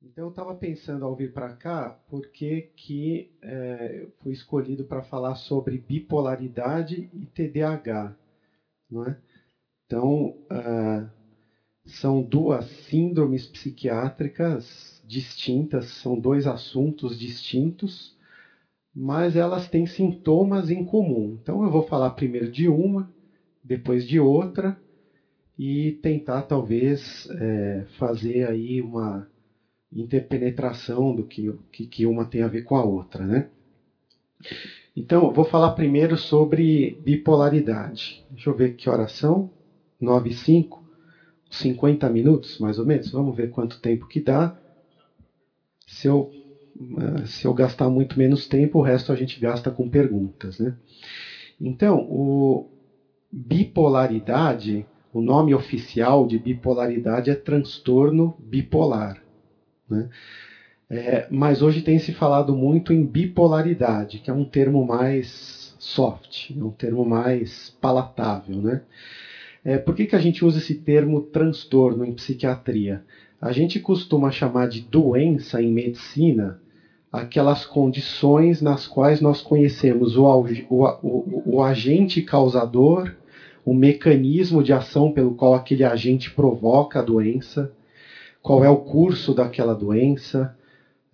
Então eu estava pensando ao vir para cá, por que que é, fui escolhido para falar sobre bipolaridade e TDAH, não é? Então uh, são duas síndromes psiquiátricas distintas, são dois assuntos distintos, mas elas têm sintomas em comum. Então eu vou falar primeiro de uma, depois de outra e tentar talvez é, fazer aí uma interpenetração do que, que, que uma tem a ver com a outra, né? Então, vou falar primeiro sobre bipolaridade. Deixa eu ver que horas são. 9 e 5. 50 minutos, mais ou menos. Vamos ver quanto tempo que dá. Se eu, eh, se eu gastar muito menos tempo, o resto a gente gasta com perguntas, né? Então, o bipolaridade, o nome oficial de bipolaridade é transtorno bipolar. Né? É, mas hoje tem se falado muito em bipolaridade, que é um termo mais soft, é um termo mais palatável. Né? É, por que, que a gente usa esse termo transtorno em psiquiatria? A gente costuma chamar de doença em medicina aquelas condições nas quais nós conhecemos o, o, o, o agente causador, o mecanismo de ação pelo qual aquele agente provoca a doença, qual é o curso daquela doença,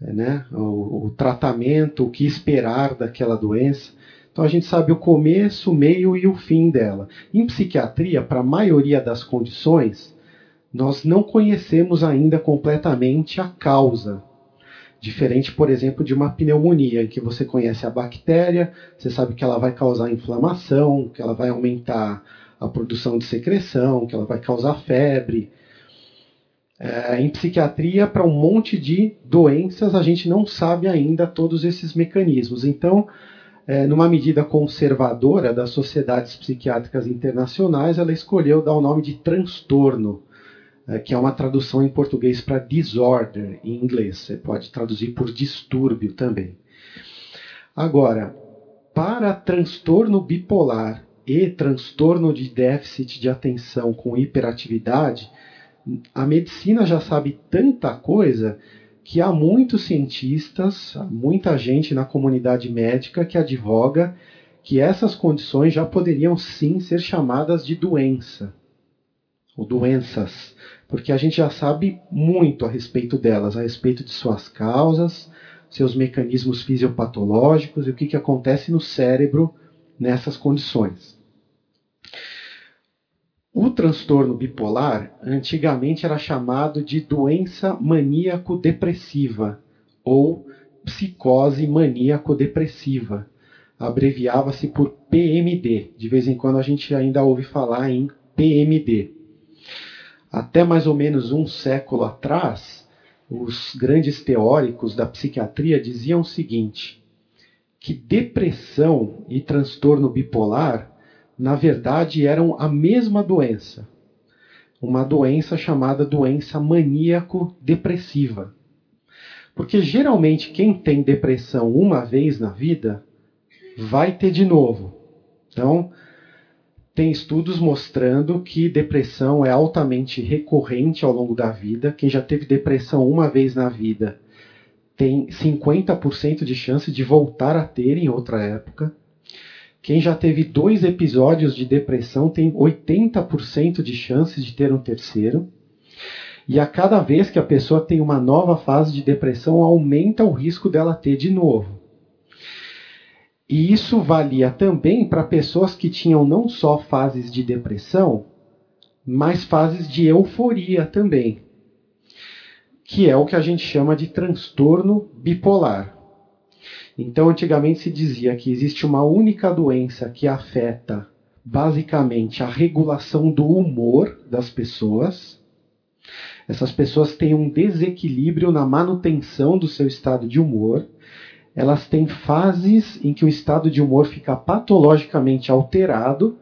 né? o, o tratamento, o que esperar daquela doença. Então a gente sabe o começo, o meio e o fim dela. Em psiquiatria, para a maioria das condições, nós não conhecemos ainda completamente a causa. Diferente, por exemplo, de uma pneumonia, em que você conhece a bactéria, você sabe que ela vai causar inflamação, que ela vai aumentar a produção de secreção, que ela vai causar febre, é, em psiquiatria, para um monte de doenças, a gente não sabe ainda todos esses mecanismos. Então, é, numa medida conservadora das sociedades psiquiátricas internacionais, ela escolheu dar o nome de transtorno, é, que é uma tradução em português para disorder em inglês. Você pode traduzir por distúrbio também. Agora, para transtorno bipolar e transtorno de déficit de atenção com hiperatividade, a medicina já sabe tanta coisa que há muitos cientistas, muita gente na comunidade médica que advoga que essas condições já poderiam sim ser chamadas de doença ou doenças, porque a gente já sabe muito a respeito delas, a respeito de suas causas, seus mecanismos fisiopatológicos e o que, que acontece no cérebro nessas condições. O transtorno bipolar antigamente era chamado de doença maníaco-depressiva ou psicose maníaco-depressiva. Abreviava-se por PMD. De vez em quando a gente ainda ouve falar em PMD. Até mais ou menos um século atrás, os grandes teóricos da psiquiatria diziam o seguinte: que depressão e transtorno bipolar na verdade eram a mesma doença. Uma doença chamada doença maníaco-depressiva. Porque geralmente quem tem depressão uma vez na vida vai ter de novo. Então, tem estudos mostrando que depressão é altamente recorrente ao longo da vida. Quem já teve depressão uma vez na vida tem 50% de chance de voltar a ter em outra época. Quem já teve dois episódios de depressão tem 80% de chances de ter um terceiro. E a cada vez que a pessoa tem uma nova fase de depressão, aumenta o risco dela ter de novo. E isso valia também para pessoas que tinham não só fases de depressão, mas fases de euforia também, que é o que a gente chama de transtorno bipolar. Então, antigamente se dizia que existe uma única doença que afeta basicamente a regulação do humor das pessoas. Essas pessoas têm um desequilíbrio na manutenção do seu estado de humor. Elas têm fases em que o estado de humor fica patologicamente alterado,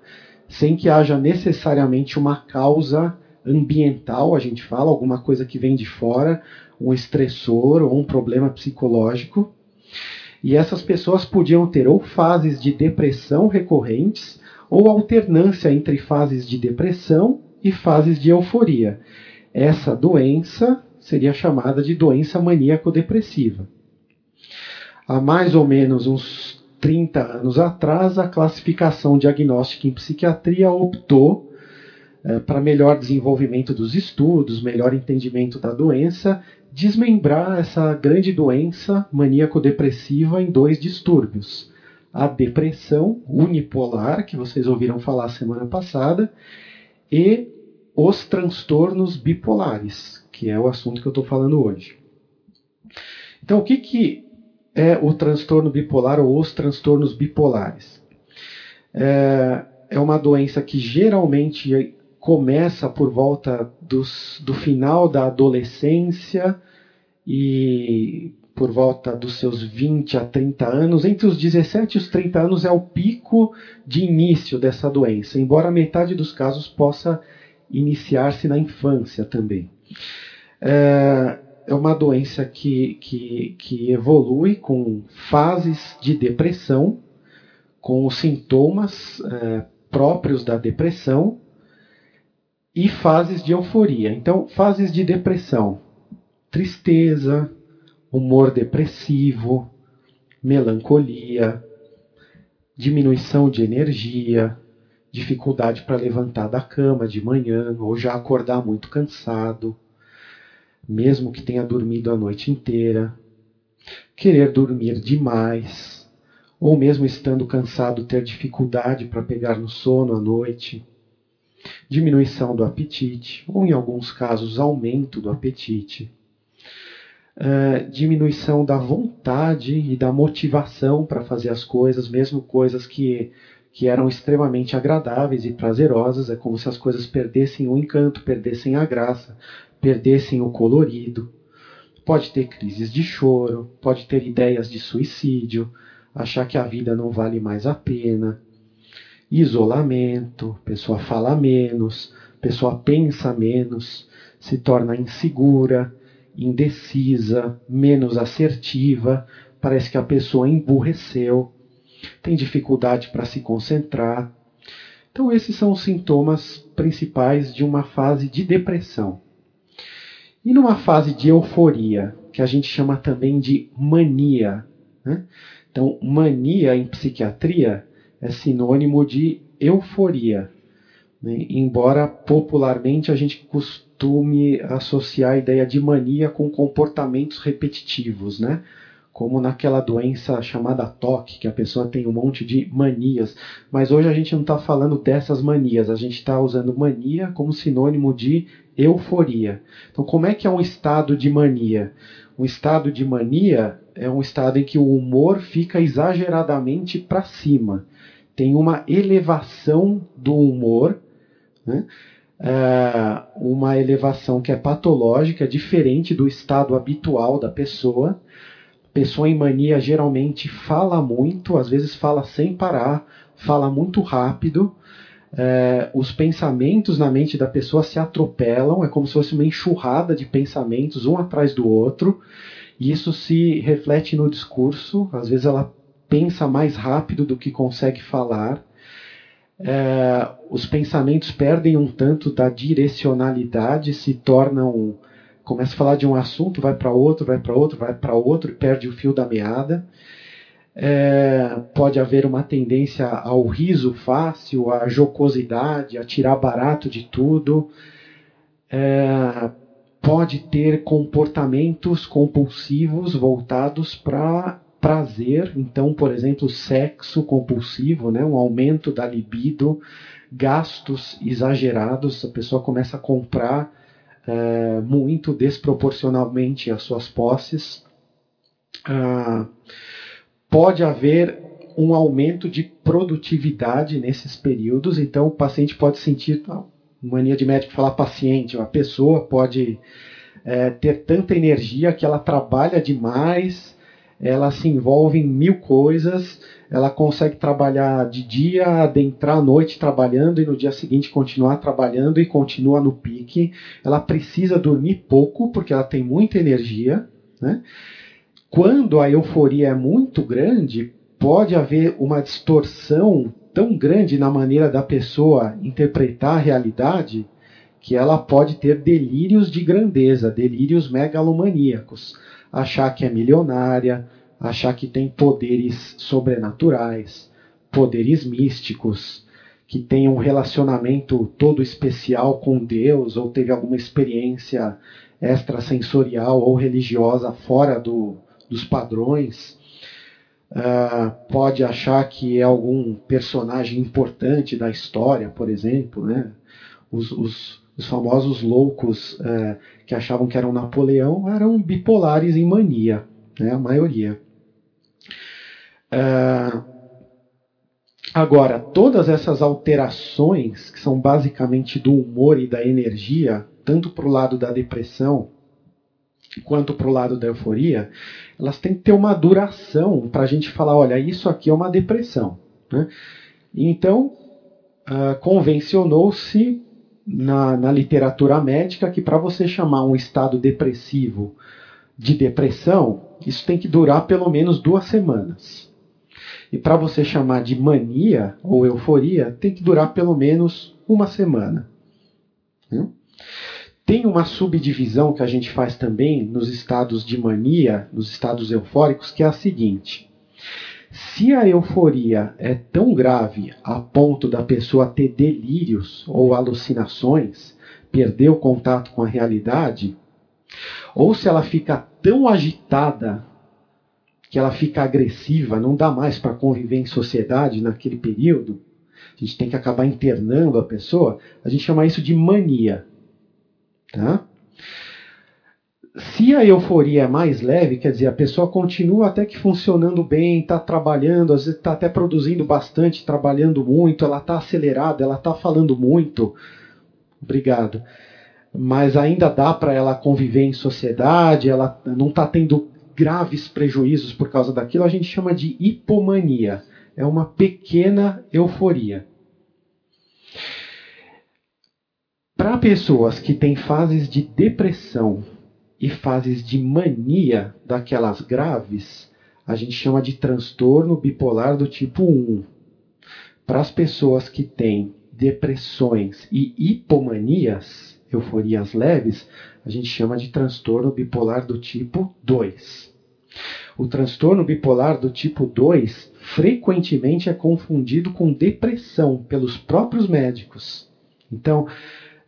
sem que haja necessariamente uma causa ambiental, a gente fala, alguma coisa que vem de fora, um estressor ou um problema psicológico. E essas pessoas podiam ter ou fases de depressão recorrentes ou alternância entre fases de depressão e fases de euforia. Essa doença seria chamada de doença maníaco-depressiva. Há mais ou menos uns 30 anos atrás, a classificação diagnóstica em psiquiatria optou é, para melhor desenvolvimento dos estudos, melhor entendimento da doença, desmembrar essa grande doença maníaco-depressiva em dois distúrbios. A depressão unipolar, que vocês ouviram falar semana passada, e os transtornos bipolares, que é o assunto que eu estou falando hoje. Então, o que, que é o transtorno bipolar ou os transtornos bipolares? É, é uma doença que geralmente começa por volta dos, do final da adolescência e por volta dos seus 20 a 30 anos. Entre os 17 e os 30 anos é o pico de início dessa doença, embora metade dos casos possa iniciar-se na infância também. É, é uma doença que, que, que evolui com fases de depressão, com os sintomas é, próprios da depressão e fases de euforia. Então, fases de depressão: tristeza, humor depressivo, melancolia, diminuição de energia, dificuldade para levantar da cama de manhã ou já acordar muito cansado, mesmo que tenha dormido a noite inteira, querer dormir demais, ou mesmo estando cansado ter dificuldade para pegar no sono à noite, diminuição do apetite, ou em alguns casos aumento do apetite. Uh, diminuição da vontade e da motivação para fazer as coisas, mesmo coisas que que eram extremamente agradáveis e prazerosas, é como se as coisas perdessem o encanto, perdessem a graça, perdessem o colorido. Pode ter crises de choro, pode ter ideias de suicídio, achar que a vida não vale mais a pena. Isolamento, pessoa fala menos, pessoa pensa menos, se torna insegura, indecisa, menos assertiva, parece que a pessoa emburreceu tem dificuldade para se concentrar. Então, esses são os sintomas principais de uma fase de depressão. E numa fase de euforia, que a gente chama também de mania. Né? Então, mania em psiquiatria é sinônimo de euforia. Né? Embora popularmente a gente costume associar a ideia de mania com comportamentos repetitivos, né? como naquela doença chamada TOC, que a pessoa tem um monte de manias. Mas hoje a gente não está falando dessas manias, a gente está usando mania como sinônimo de euforia. Então, como é que é um estado de mania? Um estado de mania é um estado em que o humor fica exageradamente para cima. Tem uma elevação do humor, né? É uma elevação que é patológica, diferente do estado habitual da pessoa pessoa em mania geralmente fala muito, às vezes fala sem parar, fala muito rápido. É, os pensamentos na mente da pessoa se atropelam, é como se fosse uma enxurrada de pensamentos um atrás do outro, e isso se reflete no discurso. Às vezes ela pensa mais rápido do que consegue falar. É, os pensamentos perdem um tanto da direcionalidade, se tornam começa a falar de um assunto, vai para outro, vai para outro, vai para outro e perde o fio da meada. É, pode haver uma tendência ao riso fácil, à jocosidade, a tirar barato de tudo. É, pode ter comportamentos compulsivos voltados para prazer, então, por exemplo, sexo compulsivo, né, um aumento da libido, gastos exagerados, a pessoa começa a comprar é, muito desproporcionalmente às suas posses. Ah, pode haver um aumento de produtividade nesses períodos, então o paciente pode sentir mania de médico falar paciente, a pessoa pode é, ter tanta energia que ela trabalha demais, ela se envolve em mil coisas ela consegue trabalhar de dia, adentrar à noite trabalhando e no dia seguinte continuar trabalhando e continua no pique. Ela precisa dormir pouco porque ela tem muita energia. Né? Quando a euforia é muito grande, pode haver uma distorção tão grande na maneira da pessoa interpretar a realidade que ela pode ter delírios de grandeza, delírios megalomaníacos, achar que é milionária, achar que tem poderes sobrenaturais, poderes místicos, que tem um relacionamento todo especial com Deus ou teve alguma experiência extrasensorial ou religiosa fora do, dos padrões. Uh, pode achar que é algum personagem importante da história, por exemplo, né? Os, os, os famosos loucos uh, que achavam que eram Napoleão eram bipolares em mania, né? a maioria. Uh, agora, todas essas alterações, que são basicamente do humor e da energia, tanto para o lado da depressão quanto para o lado da euforia, elas têm que ter uma duração para a gente falar, olha, isso aqui é uma depressão. Né? Então, uh, convencionou-se na, na literatura médica que para você chamar um estado depressivo de depressão, isso tem que durar pelo menos duas semanas. E para você chamar de mania ou euforia, tem que durar pelo menos uma semana. Tem uma subdivisão que a gente faz também nos estados de mania, nos estados eufóricos, que é a seguinte: se a euforia é tão grave a ponto da pessoa ter delírios ou alucinações, perder o contato com a realidade, ou se ela fica tão agitada que ela fica agressiva, não dá mais para conviver em sociedade naquele período, a gente tem que acabar internando a pessoa, a gente chama isso de mania. Tá? Se a euforia é mais leve, quer dizer, a pessoa continua até que funcionando bem, está trabalhando, às vezes está até produzindo bastante, trabalhando muito, ela está acelerada, ela está falando muito. Obrigado. Mas ainda dá para ela conviver em sociedade, ela não está tendo graves prejuízos por causa daquilo, a gente chama de hipomania. É uma pequena euforia. Para pessoas que têm fases de depressão e fases de mania daquelas graves, a gente chama de transtorno bipolar do tipo 1. Para as pessoas que têm depressões e hipomanias, euforias leves, a gente chama de transtorno bipolar do tipo 2. O transtorno bipolar do tipo 2 frequentemente é confundido com depressão pelos próprios médicos. Então,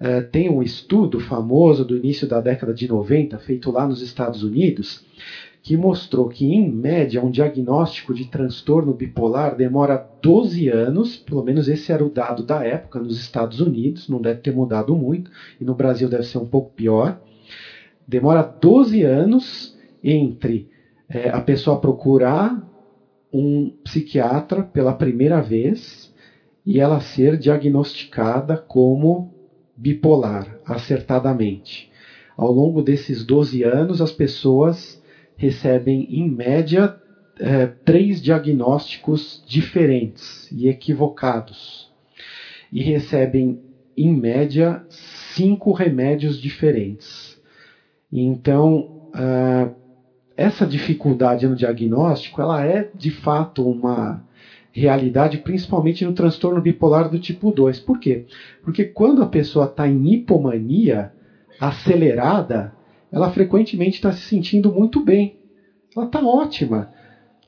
é, tem um estudo famoso do início da década de 90, feito lá nos Estados Unidos, que mostrou que, em média, um diagnóstico de transtorno bipolar demora 12 anos, pelo menos esse era o dado da época nos Estados Unidos, não deve ter mudado muito, e no Brasil deve ser um pouco pior. Demora 12 anos entre é, a pessoa procurar um psiquiatra pela primeira vez e ela ser diagnosticada como bipolar, acertadamente. Ao longo desses 12 anos, as pessoas recebem, em média, é, três diagnósticos diferentes e equivocados. E recebem, em média, cinco remédios diferentes. Então, uh, essa dificuldade no diagnóstico, ela é de fato uma realidade, principalmente no transtorno bipolar do tipo 2. Por quê? Porque quando a pessoa está em hipomania acelerada, ela frequentemente está se sentindo muito bem. Ela está ótima.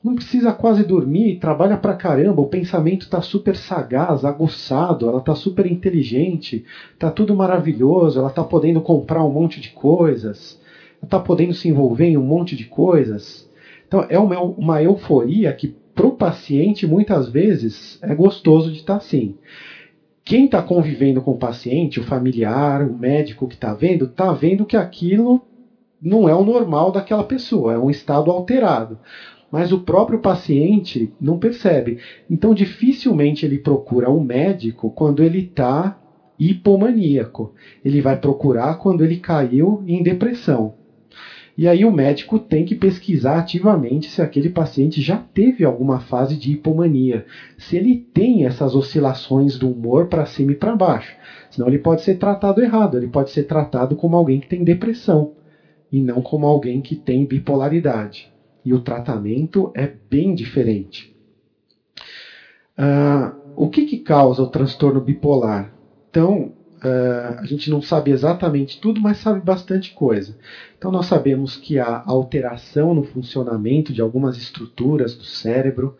Não precisa quase dormir, trabalha pra caramba, o pensamento está super sagaz, aguçado, ela está super inteligente, está tudo maravilhoso, ela está podendo comprar um monte de coisas, está podendo se envolver em um monte de coisas. Então é uma, uma euforia que para o paciente, muitas vezes, é gostoso de estar assim. Quem está convivendo com o paciente, o familiar, o médico que está vendo, está vendo que aquilo não é o normal daquela pessoa, é um estado alterado. Mas o próprio paciente não percebe. Então, dificilmente ele procura um médico quando ele está hipomaníaco. Ele vai procurar quando ele caiu em depressão. E aí o médico tem que pesquisar ativamente se aquele paciente já teve alguma fase de hipomania, se ele tem essas oscilações do humor para cima e para baixo. Senão ele pode ser tratado errado, ele pode ser tratado como alguém que tem depressão e não como alguém que tem bipolaridade. E o tratamento é bem diferente. Uh, o que, que causa o transtorno bipolar? Então, uh, a gente não sabe exatamente tudo, mas sabe bastante coisa. Então, nós sabemos que há alteração no funcionamento de algumas estruturas do cérebro,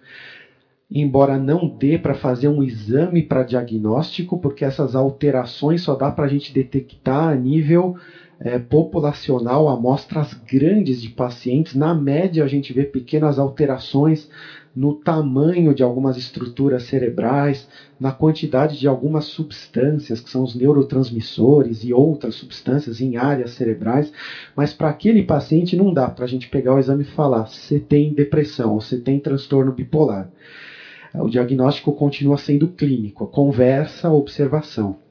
embora não dê para fazer um exame para diagnóstico, porque essas alterações só dá para a gente detectar a nível é, populacional, amostras grandes de pacientes. Na média, a gente vê pequenas alterações no tamanho de algumas estruturas cerebrais, na quantidade de algumas substâncias, que são os neurotransmissores e outras substâncias em áreas cerebrais, mas para aquele paciente não dá para a gente pegar o exame e falar se tem depressão ou se tem transtorno bipolar. O diagnóstico continua sendo clínico, conversa, observação.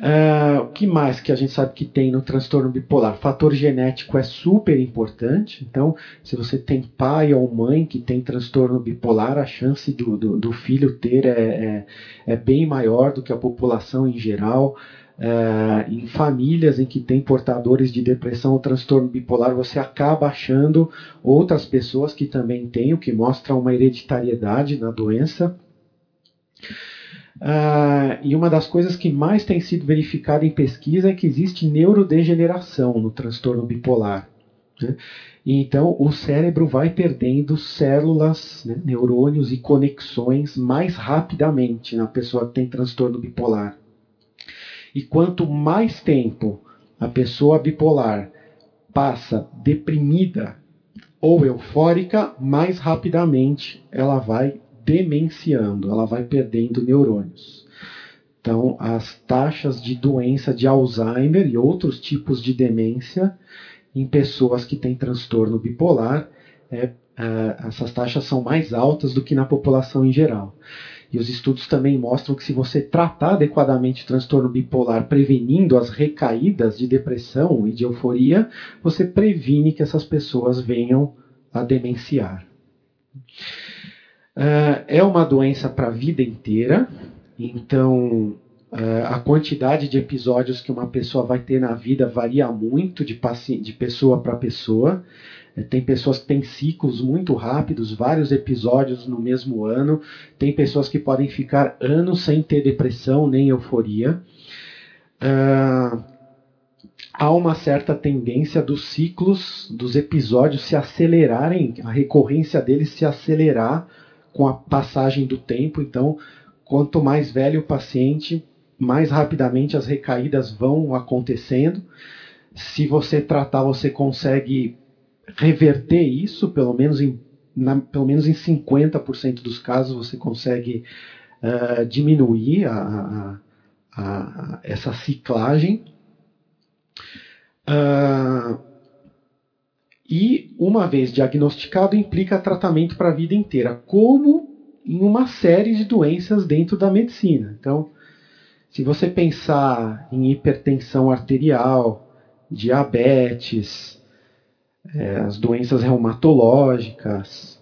Uh, o que mais que a gente sabe que tem no transtorno bipolar? Fator genético é super importante. Então, se você tem pai ou mãe que tem transtorno bipolar, a chance do, do, do filho ter é, é, é, bem maior do que a população em geral. Uh, em famílias em que tem portadores de depressão ou transtorno bipolar, você acaba achando outras pessoas que também têm, o que mostra uma hereditariedade na doença. Uh, e uma das coisas que mais tem sido verificada em pesquisa é que existe neurodegeneração no transtorno bipolar. Né? E então o cérebro vai perdendo células, né, neurônios e conexões mais rapidamente na pessoa que tem transtorno bipolar. E quanto mais tempo a pessoa bipolar passa deprimida ou eufórica, mais rapidamente ela vai demenciando, ela vai perdendo neurônios. Então, as taxas de doença de Alzheimer e outros tipos de demência em pessoas que têm transtorno bipolar, é, é, essas taxas são mais altas do que na população em geral. E os estudos também mostram que se você tratar adequadamente o transtorno bipolar, prevenindo as recaídas de depressão e de euforia, você previne que essas pessoas venham a demenciar. É uma doença para a vida inteira, então uh, a quantidade de episódios que uma pessoa vai ter na vida varia muito de, de pessoa para pessoa. Uh, tem pessoas que têm ciclos muito rápidos, vários episódios no mesmo ano. Tem pessoas que podem ficar anos sem ter depressão nem euforia. há uma certa tendência dos ciclos, dos episódios se acelerarem, a recorrência deles se acelerar com a passagem do tempo. Então, quanto mais velho o paciente, mais rapidamente as recaídas vão acontecendo. Se você tratar, você consegue reverter isso, pelo menos em, na, pelo menos em 50% dos casos você consegue uh, diminuir a, a, a, essa ciclagem. Uh, e, uma vez diagnosticado, implica tratamento para a vida inteira, como em uma série de doenças dentro da medicina. Então, se você pensar em hipertensão arterial, diabetes, é, as doenças reumatológicas,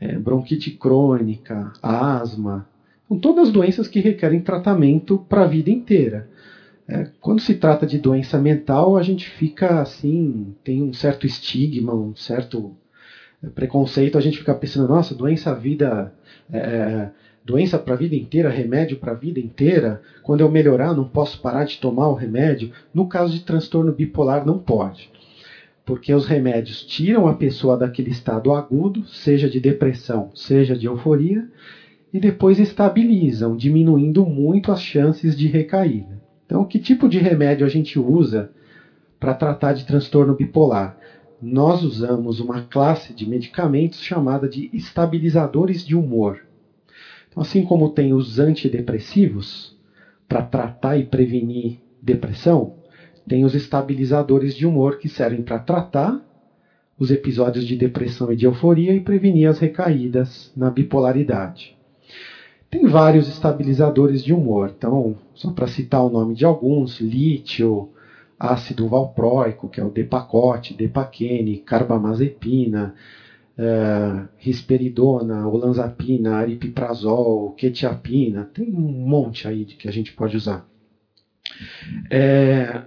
é, bronquite crônica, asma, são todas doenças que requerem tratamento para a vida inteira. É, quando se trata de doença mental, a gente fica assim, tem um certo estigma, um certo é, preconceito, a gente fica pensando, nossa, doença vida, é, é doença para a vida inteira, remédio para a vida inteira. Quando eu melhorar, não posso parar de tomar o remédio. No caso de transtorno bipolar, não pode, porque os remédios tiram a pessoa daquele estado agudo, seja de depressão, seja de euforia, e depois estabilizam, diminuindo muito as chances de recaída. Então, que tipo de remédio a gente usa para tratar de transtorno bipolar? Nós usamos uma classe de medicamentos chamada de estabilizadores de humor. Então, assim como tem os antidepressivos para tratar e prevenir depressão, tem os estabilizadores de humor que servem para tratar os episódios de depressão e de euforia e prevenir as recaídas na bipolaridade. Tem vários estabilizadores de humor. Então, só para citar o nome de alguns, lítio, ácido valproico, que é o Depacote, Depaquene, carbamazepina, é, risperidona, olanzapina, aripiprazol, quetiapina, tem um monte aí de que a gente pode usar. É,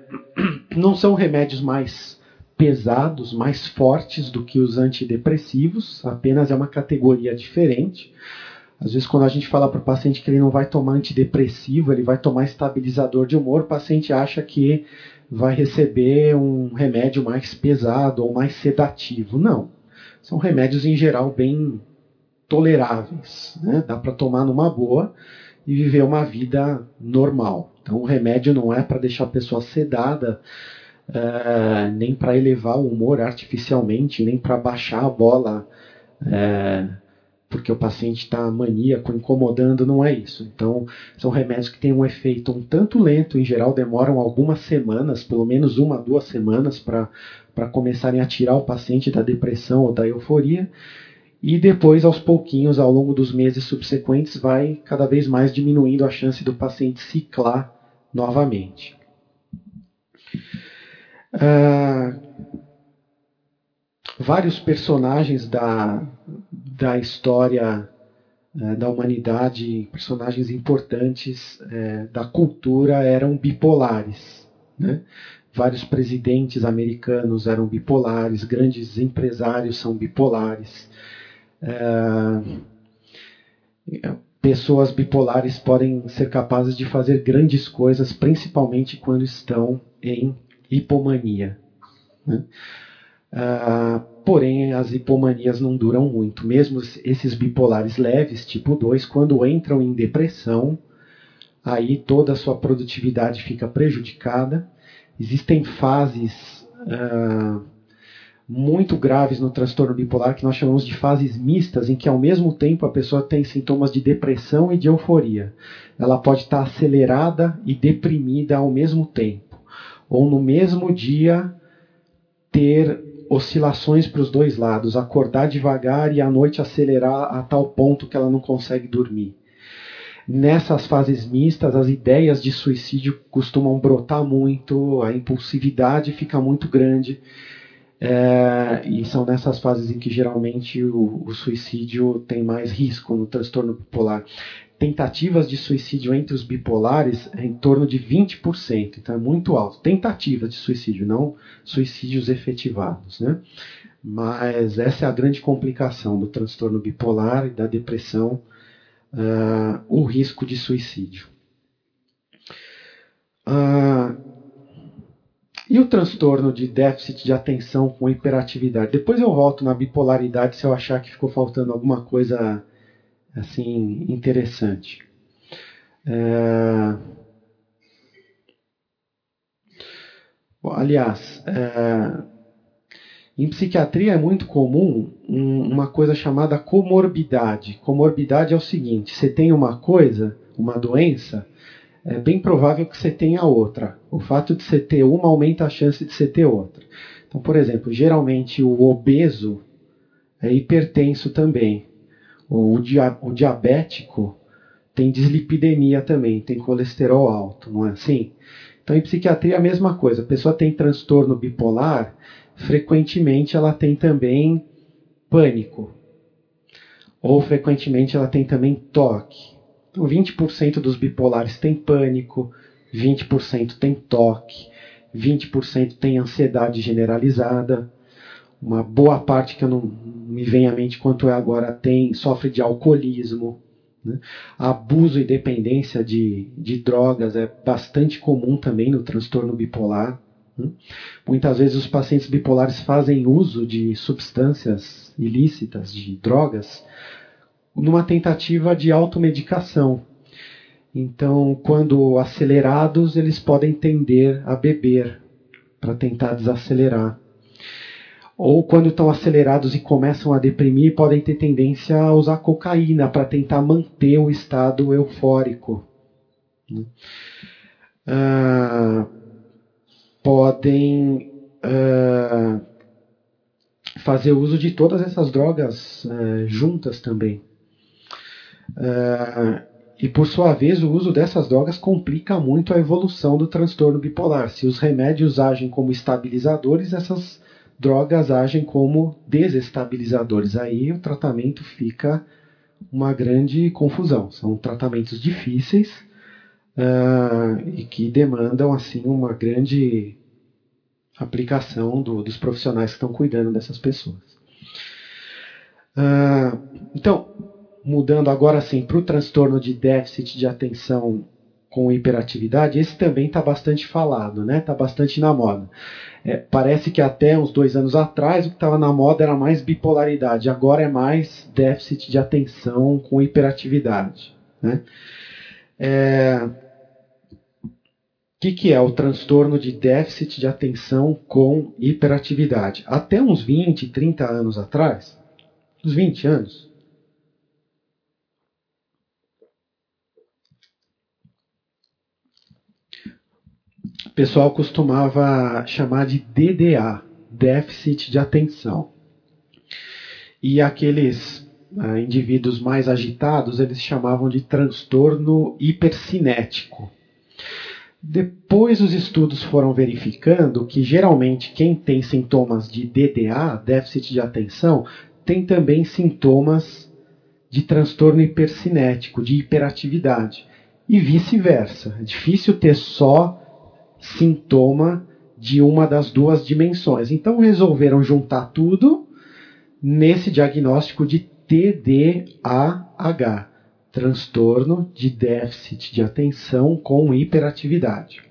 não são remédios mais pesados, mais fortes do que os antidepressivos, apenas é uma categoria diferente Às vezes, quando a gente fala para o paciente que ele não vai tomar antidepressivo, ele vai tomar estabilizador de humor, o paciente acha que vai receber um remédio mais pesado ou mais sedativo. Não. São remédios, em geral, bem toleráveis. Né? Dá para tomar numa boa e viver uma vida normal. Então, o remédio não é para deixar a pessoa sedada, é, nem para elevar o humor artificialmente, nem para baixar a bola, é, porque o paciente está maníaco, incomodando, não é isso. Então, são remédios que têm um efeito um tanto lento, em geral demoram algumas semanas, pelo menos uma, duas semanas, para começarem a tirar o paciente da depressão ou da euforia e depois, aos pouquinhos, ao longo dos meses subsequentes, vai cada vez mais diminuindo a chance do paciente ciclar novamente. Uh, vários personagens da, da história uh, da humanidade, personagens importantes uh, da cultura, eram bipolares. Né? Vários presidentes americanos eram bipolares, grandes empresários são bipolares. pessoas bipolares podem ser capazes de fazer grandes coisas, principalmente quando estão em hipomania. Né? Uh, porém, as hipomanias não duram muito. Mesmo esses bipolares leves, tipo 2, quando entram em depressão, aí toda a sua produtividade fica prejudicada. Existem fases uh, muito graves no transtorno bipolar que nós chamamos de fases mistas, em que ao mesmo tempo a pessoa tem sintomas de depressão e de euforia. Ela pode estar acelerada e deprimida ao mesmo tempo ou no mesmo dia ter oscilações para os dois lados, acordar devagar e à noite acelerar a tal ponto que ela não consegue dormir. Nessas fases mistas, as ideias de suicídio costumam brotar muito, a impulsividade fica muito grande. É, e são nessas fases em que geralmente o, o, suicídio tem mais risco no transtorno bipolar tentativas de suicídio entre os bipolares é em torno de 20%, então é muito alto. Tentativas de suicídio, não suicídios efetivados. Né? Mas essa é a grande complicação do transtorno bipolar e da depressão, uh, o risco de suicídio. Uh, e o transtorno de déficit de atenção com hiperatividade? Depois eu volto na bipolaridade se eu achar que ficou faltando alguma coisa assim interessante. É... Bom, aliás, é... em psiquiatria é muito comum uma coisa chamada comorbidade. Comorbidade é o seguinte: você tem uma coisa, uma doença, é bem provável que você tenha outra. O fato de você ter uma aumenta a chance de você ter outra. Então, por exemplo, geralmente o obeso é hipertenso também. O, dia, o diabético tem dislipidemia também, tem colesterol alto, não é assim? Então, em psiquiatria, a mesma coisa. A pessoa tem transtorno bipolar, frequentemente ela tem também pânico. Ou frequentemente ela tem também toque. Então, 20% dos bipolares tem pânico, 20% tem toque, 20% tem ansiedade generalizada, uma boa parte que eu não me vem à mente quanto é agora tem sofre de alcoolismo. Né? Abuso e dependência de, de drogas é bastante comum também no transtorno bipolar. Né? Muitas vezes os pacientes bipolares fazem uso de substâncias ilícitas, de drogas, numa tentativa de automedicação. Então, quando acelerados, eles podem tender a beber para tentar desacelerar ou quando estão acelerados e começam a deprimir, podem ter tendência a usar cocaína para tentar manter o estado eufórico. Né? Ah, podem ah, fazer uso de todas essas drogas ah, juntas também. Ah, e por sua vez, o uso dessas drogas complica muito a evolução do transtorno bipolar. Se os remédios agem como estabilizadores, essas drogas agem como desestabilizadores. Aí o tratamento fica uma grande confusão. São tratamentos difíceis uh, e que demandam assim uma grande aplicação do, dos profissionais que estão cuidando dessas pessoas. Uh, então, mudando agora sim para o transtorno de déficit de atenção com hiperatividade, esse também está bastante falado, né? Está bastante na moda. É, parece que até uns dois anos atrás o que estava na moda era mais bipolaridade, agora é mais déficit de atenção com hiperatividade. Né? É, o que, que é o transtorno de déficit de atenção com hiperatividade? Até uns 20, 30 anos atrás, uns 20 anos, o pessoal costumava chamar de DDA, déficit de atenção. E aqueles uh, indivíduos mais agitados, eles chamavam de transtorno hipercinético. Depois os estudos foram verificando que geralmente quem tem sintomas de DDA, déficit de atenção, tem também sintomas de transtorno hipercinético, de hiperatividade. E vice-versa. É difícil ter só sintoma de uma das duas dimensões. Então resolveram juntar tudo nesse diagnóstico de TDAH, transtorno de déficit de atenção com hiperatividade.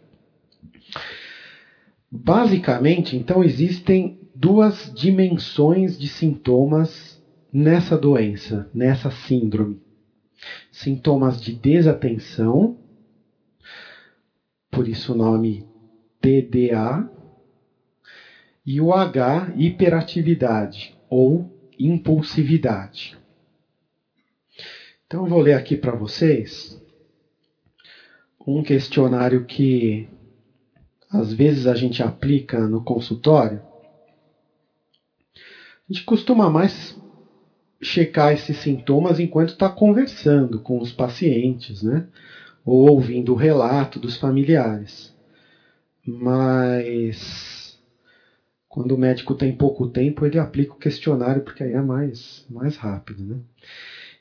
Basicamente, então existem duas dimensões de sintomas nessa doença, nessa síndrome. Sintomas de desatenção por isso o nome TDA, e o H, hiperatividade ou impulsividade. Então eu vou ler aqui para vocês um questionário que às vezes a gente aplica no consultório. A gente costuma mais checar esses sintomas enquanto está conversando com os pacientes, né? Ou ouvindo o relato dos familiares. Mas quando o médico tem pouco tempo, ele aplica o questionário porque aí é mais, mais rápido. Né?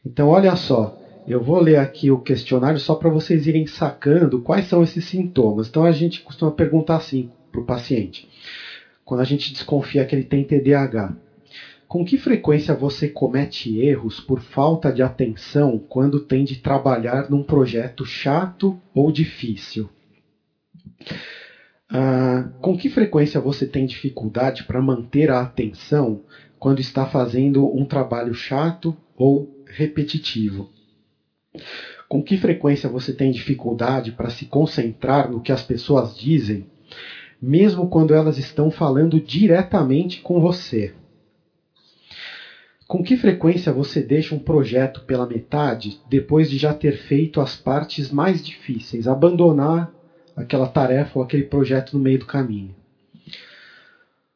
Então, olha só, eu vou ler aqui o questionário só para vocês irem sacando quais são esses sintomas. Então, a gente costuma perguntar assim para o paciente, quando a gente desconfia que ele tem TDAH. Com que frequência você comete erros por falta de atenção quando tem de trabalhar num projeto chato ou difícil? Ah, com que frequência você tem dificuldade para manter a atenção quando está fazendo um trabalho chato ou repetitivo? Com que frequência você tem dificuldade para se concentrar no que as pessoas dizem, mesmo quando elas estão falando diretamente com você? Com que frequência você deixa um projeto pela metade depois de já ter feito as partes mais difíceis, abandonar aquela tarefa ou aquele projeto no meio do caminho?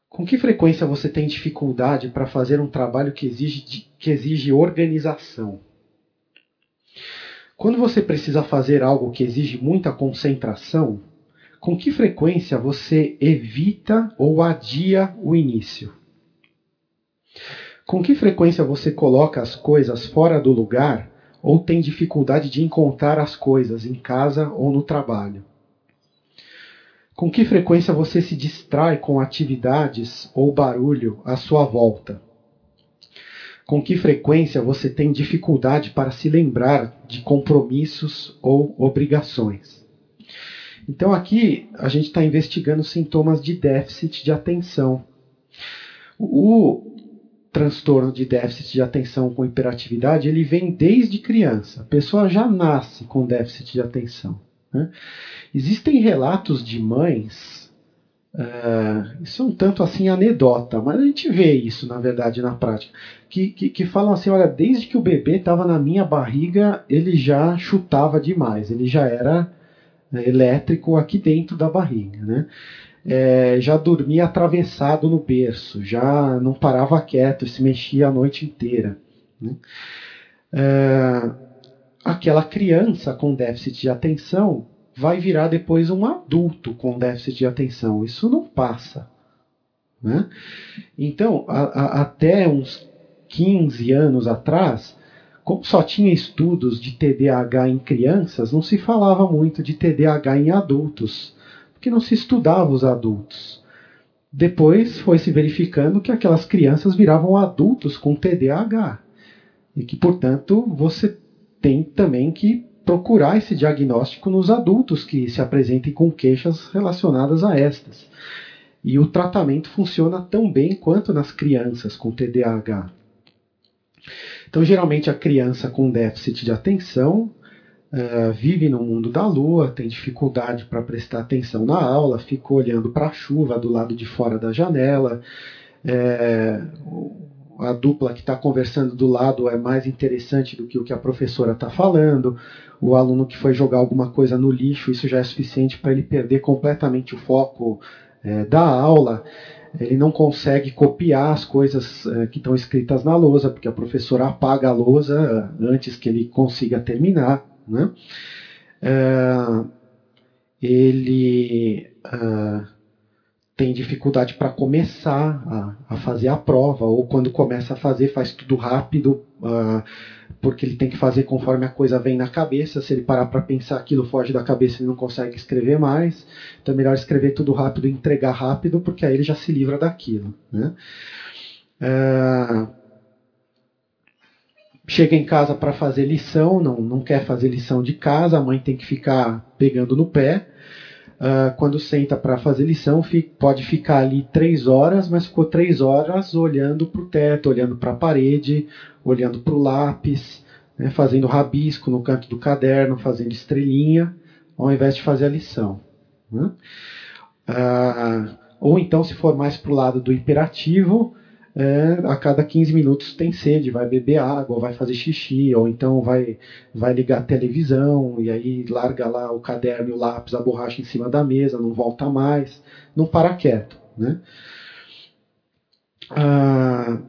Com que frequência você tem dificuldade para fazer um trabalho que exige, que exige organização? Quando você precisa fazer algo que exige muita concentração, com que frequência você evita ou adia o início? Com que frequência você coloca as coisas fora do lugar ou tem dificuldade de encontrar as coisas em casa ou no trabalho? Com que frequência você se distrai com atividades ou barulho à sua volta? Com que frequência você tem dificuldade para se lembrar de compromissos ou obrigações? Então, aqui a gente está investigando sintomas de déficit de atenção. O, transtorno de déficit de atenção com hiperatividade, ele vem desde criança. A pessoa já nasce com déficit de atenção. Né? Existem relatos de mães, uh, isso é um tanto assim anedota, mas a gente vê isso, na verdade, na prática, que, que, que falam assim, olha, desde que o bebê estava na minha barriga, ele já chutava demais, ele já era né, elétrico aqui dentro da barriga. Né? É, já dormia atravessado no berço, já não parava quieto, se mexia a noite inteira. Né? É, aquela criança com déficit de atenção vai virar depois um adulto com déficit de atenção. Isso não passa. Né? Então, a, a, até uns 15 anos atrás, como só tinha estudos de TDAH em crianças, não se falava muito de TDAH em adultos que não se estudava os adultos. Depois foi se verificando que aquelas crianças viravam adultos com TDAH. e que, portanto, você tem também que procurar esse diagnóstico nos adultos que se apresentem com queixas relacionadas a estas. E o tratamento funciona tão bem quanto nas crianças com TDAH. Então, geralmente, a criança com déficit de atenção uh, vive no mundo da lua, tem dificuldade para prestar atenção na aula, fica olhando para a chuva do lado de fora da janela. É, a dupla que está conversando do lado é mais interessante do que o que a professora está falando. O aluno que foi jogar alguma coisa no lixo, isso já é suficiente para ele perder completamente o foco é, da aula. Ele não consegue copiar as coisas é, que estão escritas na lousa, porque a professora apaga a lousa antes que ele consiga terminar. Né? É, ele uh, tem dificuldade para começar a, a, fazer a prova, ou quando começa a fazer, faz tudo rápido, uh, porque ele tem que fazer conforme a coisa vem na cabeça. Se ele parar para pensar aquilo foge da cabeça, ele não consegue escrever mais. Então é melhor escrever tudo rápido e entregar rápido, porque aí ele já se livra daquilo. Né? Chega em casa para fazer lição, não, não quer fazer lição de casa, a mãe tem que ficar pegando no pé. Uh, quando senta para fazer lição, fica, pode ficar ali três horas, mas ficou três horas olhando para o teto, olhando para a parede, olhando para o lápis, né, fazendo rabisco no canto do caderno, fazendo estrelinha, ao invés de fazer a lição. Né? Uh, ou então, se for mais para o lado do hiperativo, é, a cada 15 minutos tem sede, vai beber água, vai fazer xixi, ou então vai, vai ligar a televisão e aí larga lá o caderno, o lápis, a borracha em cima da mesa, não volta mais, não para quieto. Né? Ah,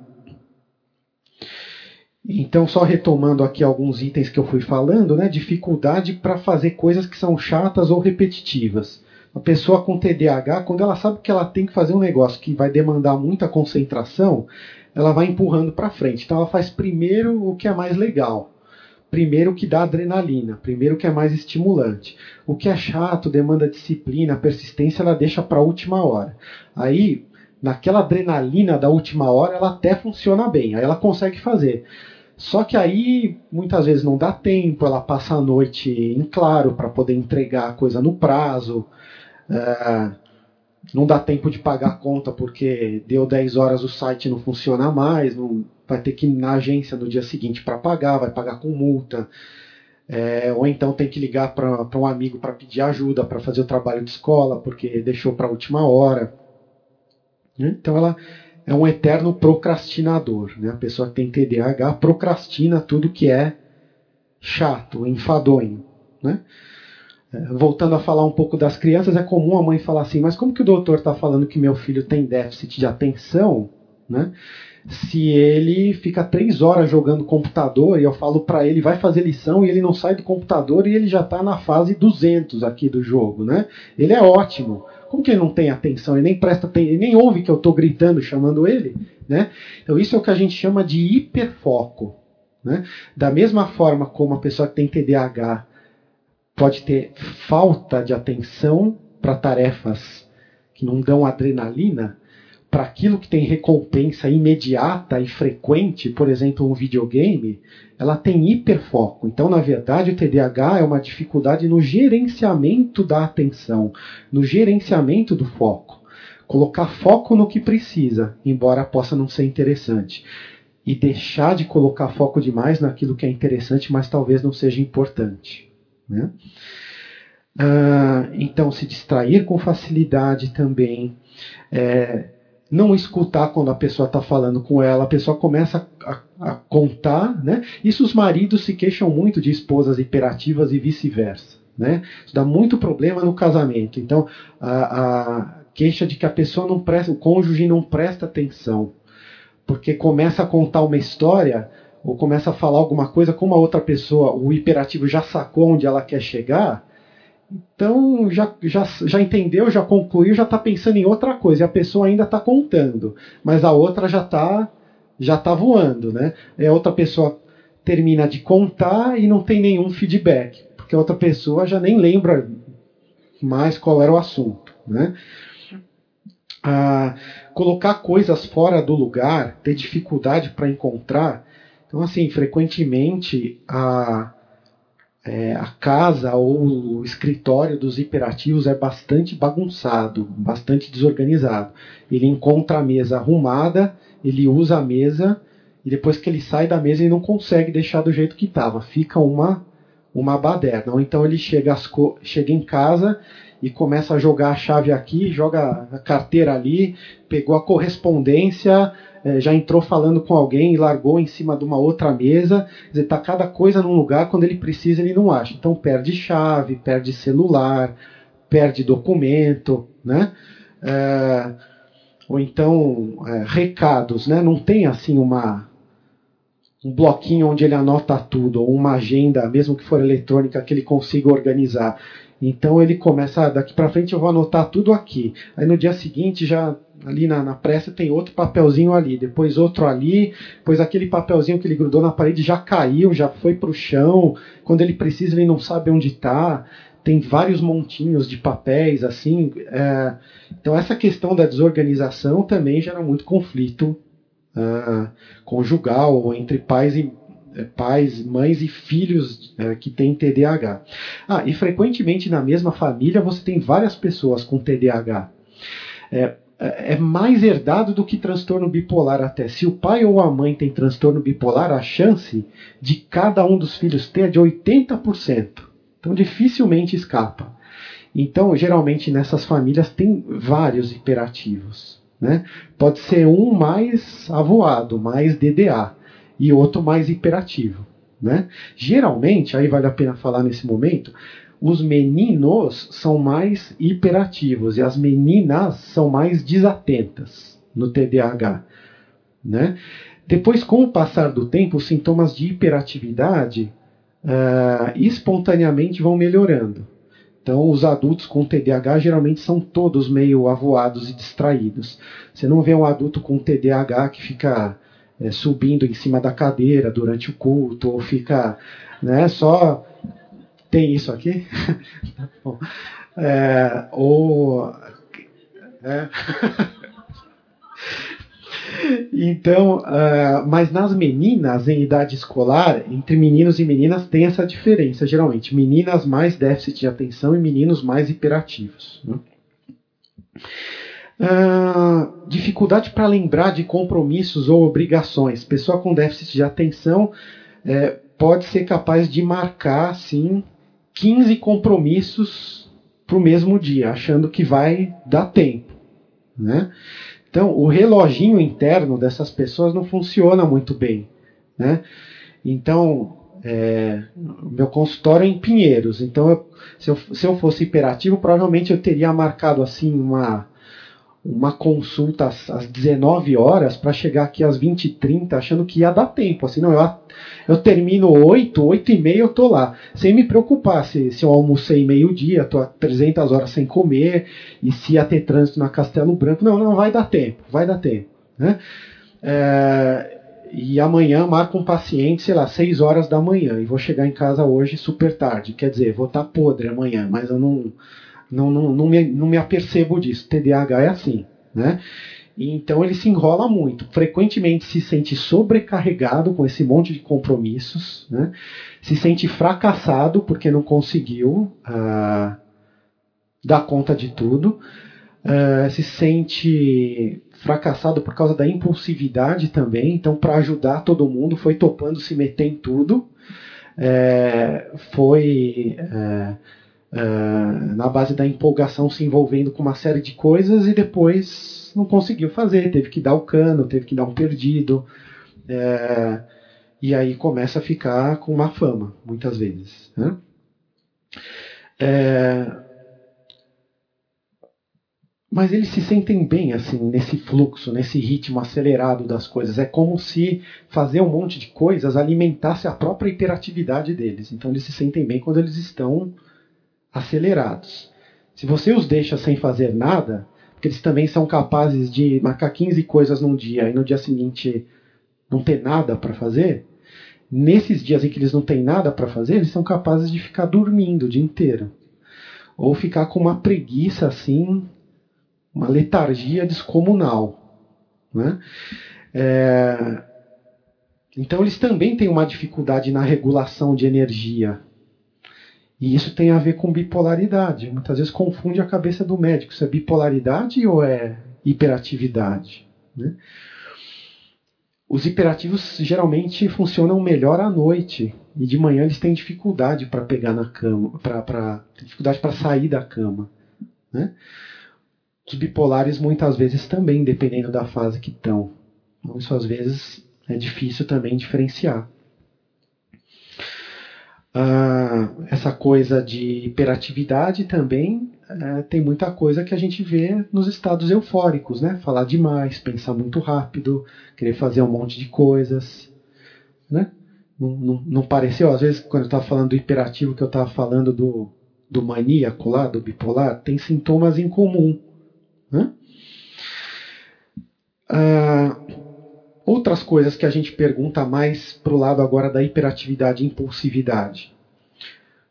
então, só retomando aqui alguns itens que eu fui falando, né? dificuldade para fazer coisas que são chatas ou repetitivas. A pessoa com TDAH, quando ela sabe que ela tem que fazer um negócio que vai demandar muita concentração, ela vai empurrando para frente. Então ela faz primeiro o que é mais legal, primeiro o que dá adrenalina, primeiro o que é mais estimulante. O que é chato, demanda disciplina, persistência, ela deixa para a última hora. Aí, naquela adrenalina da última hora, ela até funciona bem, aí ela consegue fazer. Só que aí muitas vezes não dá tempo, ela passa a noite em claro para poder entregar a coisa no prazo. É, não dá tempo de pagar a conta porque deu 10 horas o site não funciona mais, não, vai ter que ir na agência no dia seguinte para pagar, vai pagar com multa. É, ou então tem que ligar para um amigo para pedir ajuda para fazer o trabalho de escola porque deixou para a última hora. Então ela é um eterno procrastinador. Né? A pessoa que tem TDAH procrastina tudo que é chato, enfadonho. Né? Voltando a falar um pouco das crianças, é comum a mãe falar assim: mas como que o doutor está falando que meu filho tem déficit de atenção, né? Se ele fica três horas jogando computador e eu falo para ele vai fazer lição e ele não sai do computador e ele já está na fase 200 aqui do jogo, né? Ele é ótimo. Como que ele não tem atenção? Ele nem presta ele nem ouve que eu estou gritando, chamando ele, né? Então isso é o que a gente chama de hiperfoco, né? Da mesma forma como a pessoa que tem TDAH pode ter falta de atenção para tarefas que não dão adrenalina, para aquilo que tem recompensa imediata e frequente, por exemplo, um videogame, ela tem hiperfoco. Então, na verdade, o TDAH é uma dificuldade no gerenciamento da atenção, no gerenciamento do foco. Colocar foco no que precisa, embora possa não ser interessante. E deixar de colocar foco demais naquilo que é interessante, mas talvez não seja importante. Né? Ah, então, se distrair com facilidade também. É, não escutar quando a pessoa está falando com ela, a pessoa começa a, a, contar. Né? Isso os maridos se queixam muito de esposas hiperativas e vice-versa. Né? Isso dá muito problema no casamento. Então, a, a queixa de que a pessoa não presta, o cônjuge não presta atenção, porque começa a contar uma história ou começa a falar alguma coisa, como a outra pessoa, o hiperativo já sacou onde ela quer chegar, então já, já, já entendeu, já concluiu, já está pensando em outra coisa, e a pessoa ainda está contando, mas a outra já está já tá voando, né? E a outra pessoa termina de contar e não tem nenhum feedback, porque a outra pessoa já nem lembra mais qual era o assunto, né? Ah, colocar coisas fora do lugar, ter dificuldade para encontrar, Então, assim, frequentemente a, é, a casa ou o escritório dos hiperativos é bastante bagunçado, bastante desorganizado. Ele encontra a mesa arrumada, ele usa a mesa e depois que ele sai da mesa ele não consegue deixar do jeito que estava. Fica uma uma baderna. Ou então ele chega, chega em casa e começa a jogar a chave aqui, joga a carteira ali, pegou a correspondência, é, já entrou falando com alguém e largou em cima de uma outra mesa. Quer dizer, tá cada coisa num lugar, quando ele precisa ele não acha. Então perde chave, perde celular, perde documento, né? É, ou então é, recados, né? Não tem assim uma um bloquinho onde ele anota tudo, ou uma agenda, mesmo que for eletrônica, que ele consiga organizar. Então ele começa, ah, daqui para frente eu vou anotar tudo aqui. Aí no dia seguinte já ali na, na pressa tem outro papelzinho ali, depois outro ali, depois aquele papelzinho que ele grudou na parede já caiu, já foi para o chão. Quando ele precisa ele não sabe onde está. Tem vários montinhos de papéis assim. É... Então essa questão da desorganização também gera muito conflito uh, conjugal entre pais e pais, mães e filhos é, que têm TDAH. Ah, e frequentemente na mesma família você tem várias pessoas com TDAH. É, é, é mais herdado do que transtorno bipolar até. Se o pai ou a mãe tem transtorno bipolar, a chance de cada um dos filhos ter é de 80%. Então dificilmente escapa. Então, geralmente nessas famílias tem vários hiperativos. Né? Pode ser um mais avoado, mais DDA e outro mais hiperativo. Né? Geralmente, aí vale a pena falar nesse momento, os meninos são mais hiperativos e as meninas são mais desatentas no TDAH. Né? Depois, com o passar do tempo, os sintomas de hiperatividade uh, espontaneamente vão melhorando. Então, os adultos com TDAH geralmente são todos meio avoados e distraídos. Você não vê um adulto com TDAH que fica é, subindo em cima da cadeira durante o culto, ou fica né, só. Tem isso aqui? é, ou. É. Então, uh, mas nas meninas em idade escolar, entre meninos e meninas tem essa diferença, geralmente. Meninas mais déficit de atenção e meninos mais hiperativos. Né? Uh, dificuldade para lembrar de compromissos ou obrigações. Pessoa com déficit de atenção é, pode ser capaz de marcar, sim, 15 compromissos para o mesmo dia, achando que vai dar tempo. Né? Então, o reloginho interno dessas pessoas não funciona muito bem. Né? Então, é, meu consultório é em Pinheiros. Então, eu, se, eu, se eu fosse hiperativo, provavelmente eu teria marcado assim uma uma consulta às, às 19 horas para chegar aqui às 20 e 30 achando que ia dar tempo. Assim, não, eu, eu termino 8, 8 e meia eu tô lá. Sem me preocupar se, se eu almocei meio-dia, tô há 300 horas sem comer e se ia ter trânsito na Castelo Branco. Não, não, vai dar tempo, vai dar tempo. Né? É, e amanhã marco um paciente, sei lá, 6 horas da manhã e vou chegar em casa hoje super tarde. Quer dizer, vou estar tá podre amanhã, mas eu não não, não, não, me, não me apercebo disso. TDAH é assim, né? Então ele se enrola muito. Frequentemente se sente sobrecarregado com esse monte de compromissos, né? se sente fracassado porque não conseguiu uh, dar conta de tudo, uh, se sente fracassado por causa da impulsividade também. Então, para ajudar todo mundo, foi topando se meter em tudo. É, foi. É, uh, na base da empolgação se envolvendo com uma série de coisas e depois não conseguiu fazer, teve que dar o cano, teve que dar um perdido. Uh, e aí começa a ficar com uma fama, muitas vezes. Né? É, mas eles se sentem bem assim nesse fluxo, nesse ritmo acelerado das coisas. É como se fazer um monte de coisas alimentasse a própria hiperatividade deles. Então eles se sentem bem quando eles estão acelerados. Se você os deixa sem fazer nada, porque eles também são capazes de marcar 15 coisas num dia e no dia seguinte não ter nada para fazer, nesses dias em que eles não têm nada para fazer, eles são capazes de ficar dormindo o dia inteiro. Ou ficar com uma preguiça assim, uma letargia descomunal. Né? É... Então eles também têm uma dificuldade na regulação de energia. E isso tem a ver com bipolaridade. Muitas vezes confunde a cabeça do médico. Isso é bipolaridade ou é hiperatividade? Né? Os hiperativos geralmente funcionam melhor à noite e de manhã eles têm dificuldade para pegar na cama, para dificuldade para sair da cama. Né? Os bipolares muitas vezes também, dependendo da fase que estão. Então, isso às vezes é difícil também diferenciar. Ah, essa coisa de hiperatividade também é, tem muita coisa que a gente vê nos estados eufóricos, né? Falar demais, pensar muito rápido, querer fazer um monte de coisas, né? Não, não, não pareceu, às vezes, quando eu estava falando do hiperativo, que eu estava falando do, do maníaco lá, do bipolar, tem sintomas em comum. Né? Ah, outras coisas que a gente pergunta mais para o lado agora da hiperatividade e impulsividade.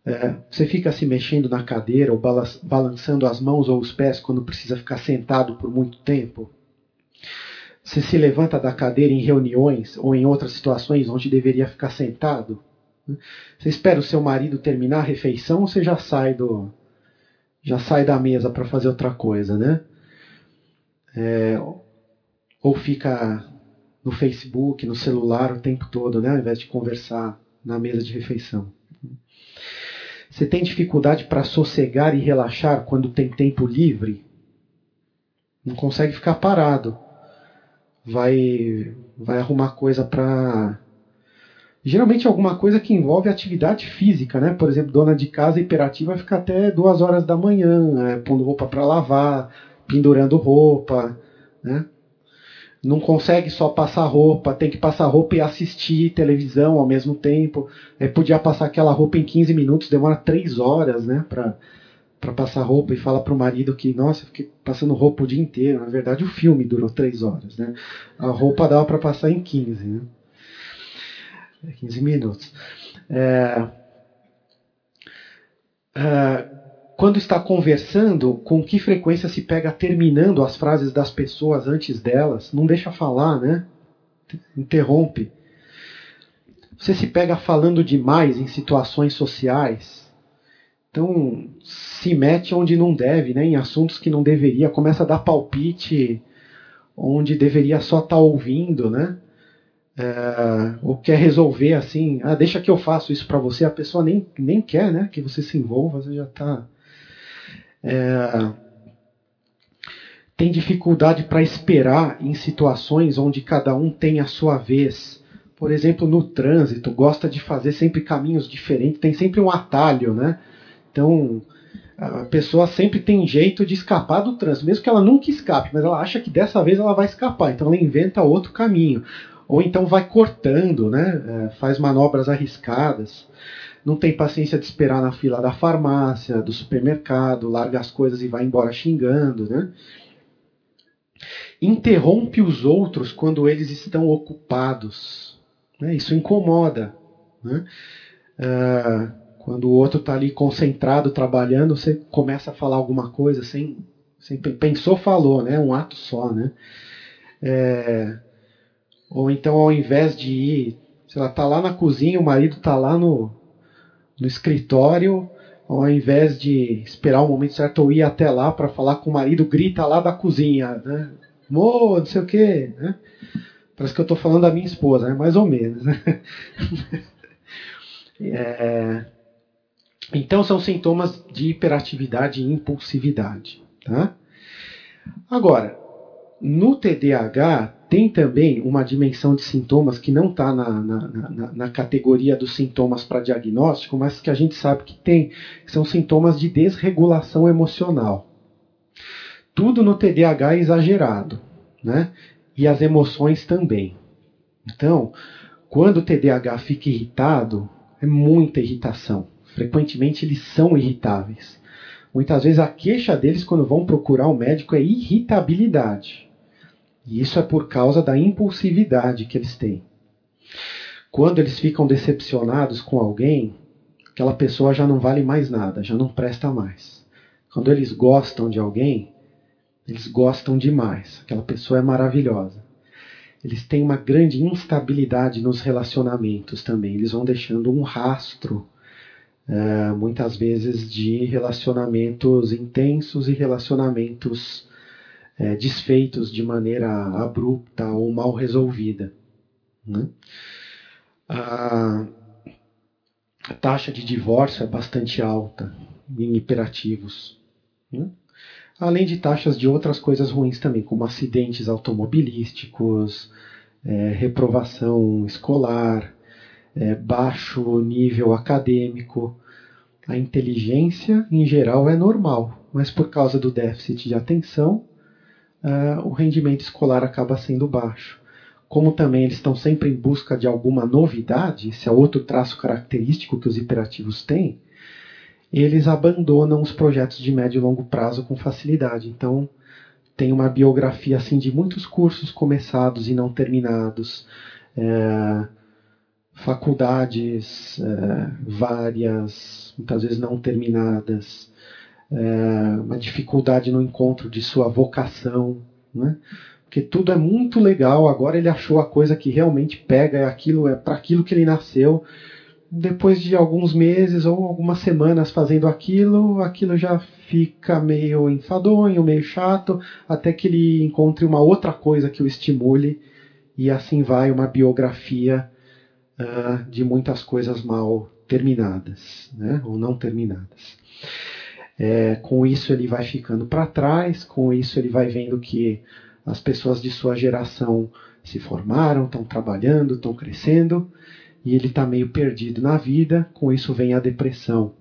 É, você fica se mexendo na cadeira ou balançando as mãos ou os pés quando precisa ficar sentado por muito tempo? Você se levanta da cadeira em reuniões ou em outras situações onde deveria ficar sentado? Você espera o seu marido terminar a refeição ou você já sai do já sai da mesa para fazer outra coisa, né? É, ou fica no Facebook, no celular o tempo todo, né? Ao invés de conversar na mesa de refeição. Você tem dificuldade para sossegar e relaxar quando tem tempo livre? Não consegue ficar parado. Vai, vai arrumar coisa para. Geralmente alguma coisa que envolve atividade física, né? Por exemplo, dona de casa hiperativa vai ficar até duas horas da manhã, né? pondo roupa para lavar, pendurando roupa, né? Não consegue só passar roupa, tem que passar roupa e assistir televisão ao mesmo tempo. É, podia passar aquela roupa em 15 minutos, demora 3 horas, né, pra, pra passar roupa e fala pro marido que, nossa, eu fiquei passando roupa o dia inteiro. Na verdade, o filme durou 3 horas, né. A roupa dava para passar em 15, né. 15 minutos. É, é, quando está conversando, com que frequência se pega terminando as frases das pessoas antes delas? Não deixa falar, né? Interrompe. Você se pega falando demais em situações sociais. Então, se mete onde não deve, né? em assuntos que não deveria. Começa a dar palpite onde deveria só estar tá ouvindo, né? É, ou quer resolver assim, ah, deixa que eu faço isso para você, a pessoa nem, nem quer né, que você se envolva, você já está é, tem dificuldade para esperar em situações onde cada um tem a sua vez. Por exemplo, no trânsito, gosta de fazer sempre caminhos diferentes, tem sempre um atalho, né? Então, a pessoa sempre tem jeito de escapar do trânsito, mesmo que ela nunca escape, mas ela acha que dessa vez ela vai escapar, então ela inventa outro caminho. Ou então vai cortando, né? É, faz manobras arriscadas não tem paciência de esperar na fila da farmácia, do supermercado, larga as coisas e vai embora xingando, né? Interrompe os outros quando eles estão ocupados. Né? Isso incomoda. Né? Uh, quando o outro está ali concentrado, trabalhando, você começa a falar alguma coisa sem, sem pensou, falou, né? Um ato só, né? É, ou então, ao invés de ir, sei lá, tá lá na cozinha, o marido tá lá no, no escritório, ao invés de esperar o momento certo ou ir até lá para falar com o marido, grita lá da cozinha, né? Mo, não sei o quê, né? Parece que eu estou falando da minha esposa, né? mais ou menos. Né? é... Então são sintomas de hiperatividade e impulsividade. Tá? Agora, no TDAH tem também uma dimensão de sintomas que não está na, na, na, na, categoria dos sintomas para diagnóstico, mas que a gente sabe que tem, que são sintomas de desregulação emocional. Tudo no TDAH é exagerado, né? E as emoções também. Então, quando o TDAH fica irritado, é muita irritação. Frequentemente eles são irritáveis. Muitas vezes a queixa deles quando vão procurar o um médico é irritabilidade. E isso é por causa da impulsividade que eles têm. Quando eles ficam decepcionados com alguém, aquela pessoa já não vale mais nada, já não presta mais. Quando eles gostam de alguém, eles gostam demais. Aquela pessoa é maravilhosa. eles têm uma grande instabilidade nos relacionamentos também. Eles vão deixando um rastro, é, muitas vezes, de relacionamentos intensos e relacionamentos é, desfeitos de maneira abrupta ou mal resolvida. Né? A, taxa de divórcio é bastante alta em hiperativos. Né? Além de taxas de outras coisas ruins também, como acidentes automobilísticos, é, reprovação escolar, é, baixo nível acadêmico. A inteligência, em geral, é normal, mas por causa do déficit de atenção, é, o rendimento escolar acaba sendo baixo. Como também eles estão sempre em busca de alguma novidade, esse é outro traço característico que os hiperativos têm, eles abandonam os projetos de médio e longo prazo com facilidade. Então, tem uma biografia assim de muitos cursos começados e não terminados, é, faculdades é, várias, muitas vezes não terminadas, é, uma dificuldade no encontro de sua vocação, né? Porque tudo é muito legal. Agora ele achou a coisa que realmente pega, é aquilo, é para aquilo que ele nasceu depois de alguns meses ou algumas semanas fazendo aquilo, aquilo já fica meio enfadonho, meio chato, até que ele encontre uma outra coisa que o estimule, e assim vai uma biografia uh, de muitas coisas mal terminadas, né? ou não terminadas. É, com isso ele vai ficando para trás, com isso ele vai vendo que as pessoas de sua geração se formaram, estão trabalhando, estão crescendo, e ele está meio perdido na vida, com isso vem a depressão.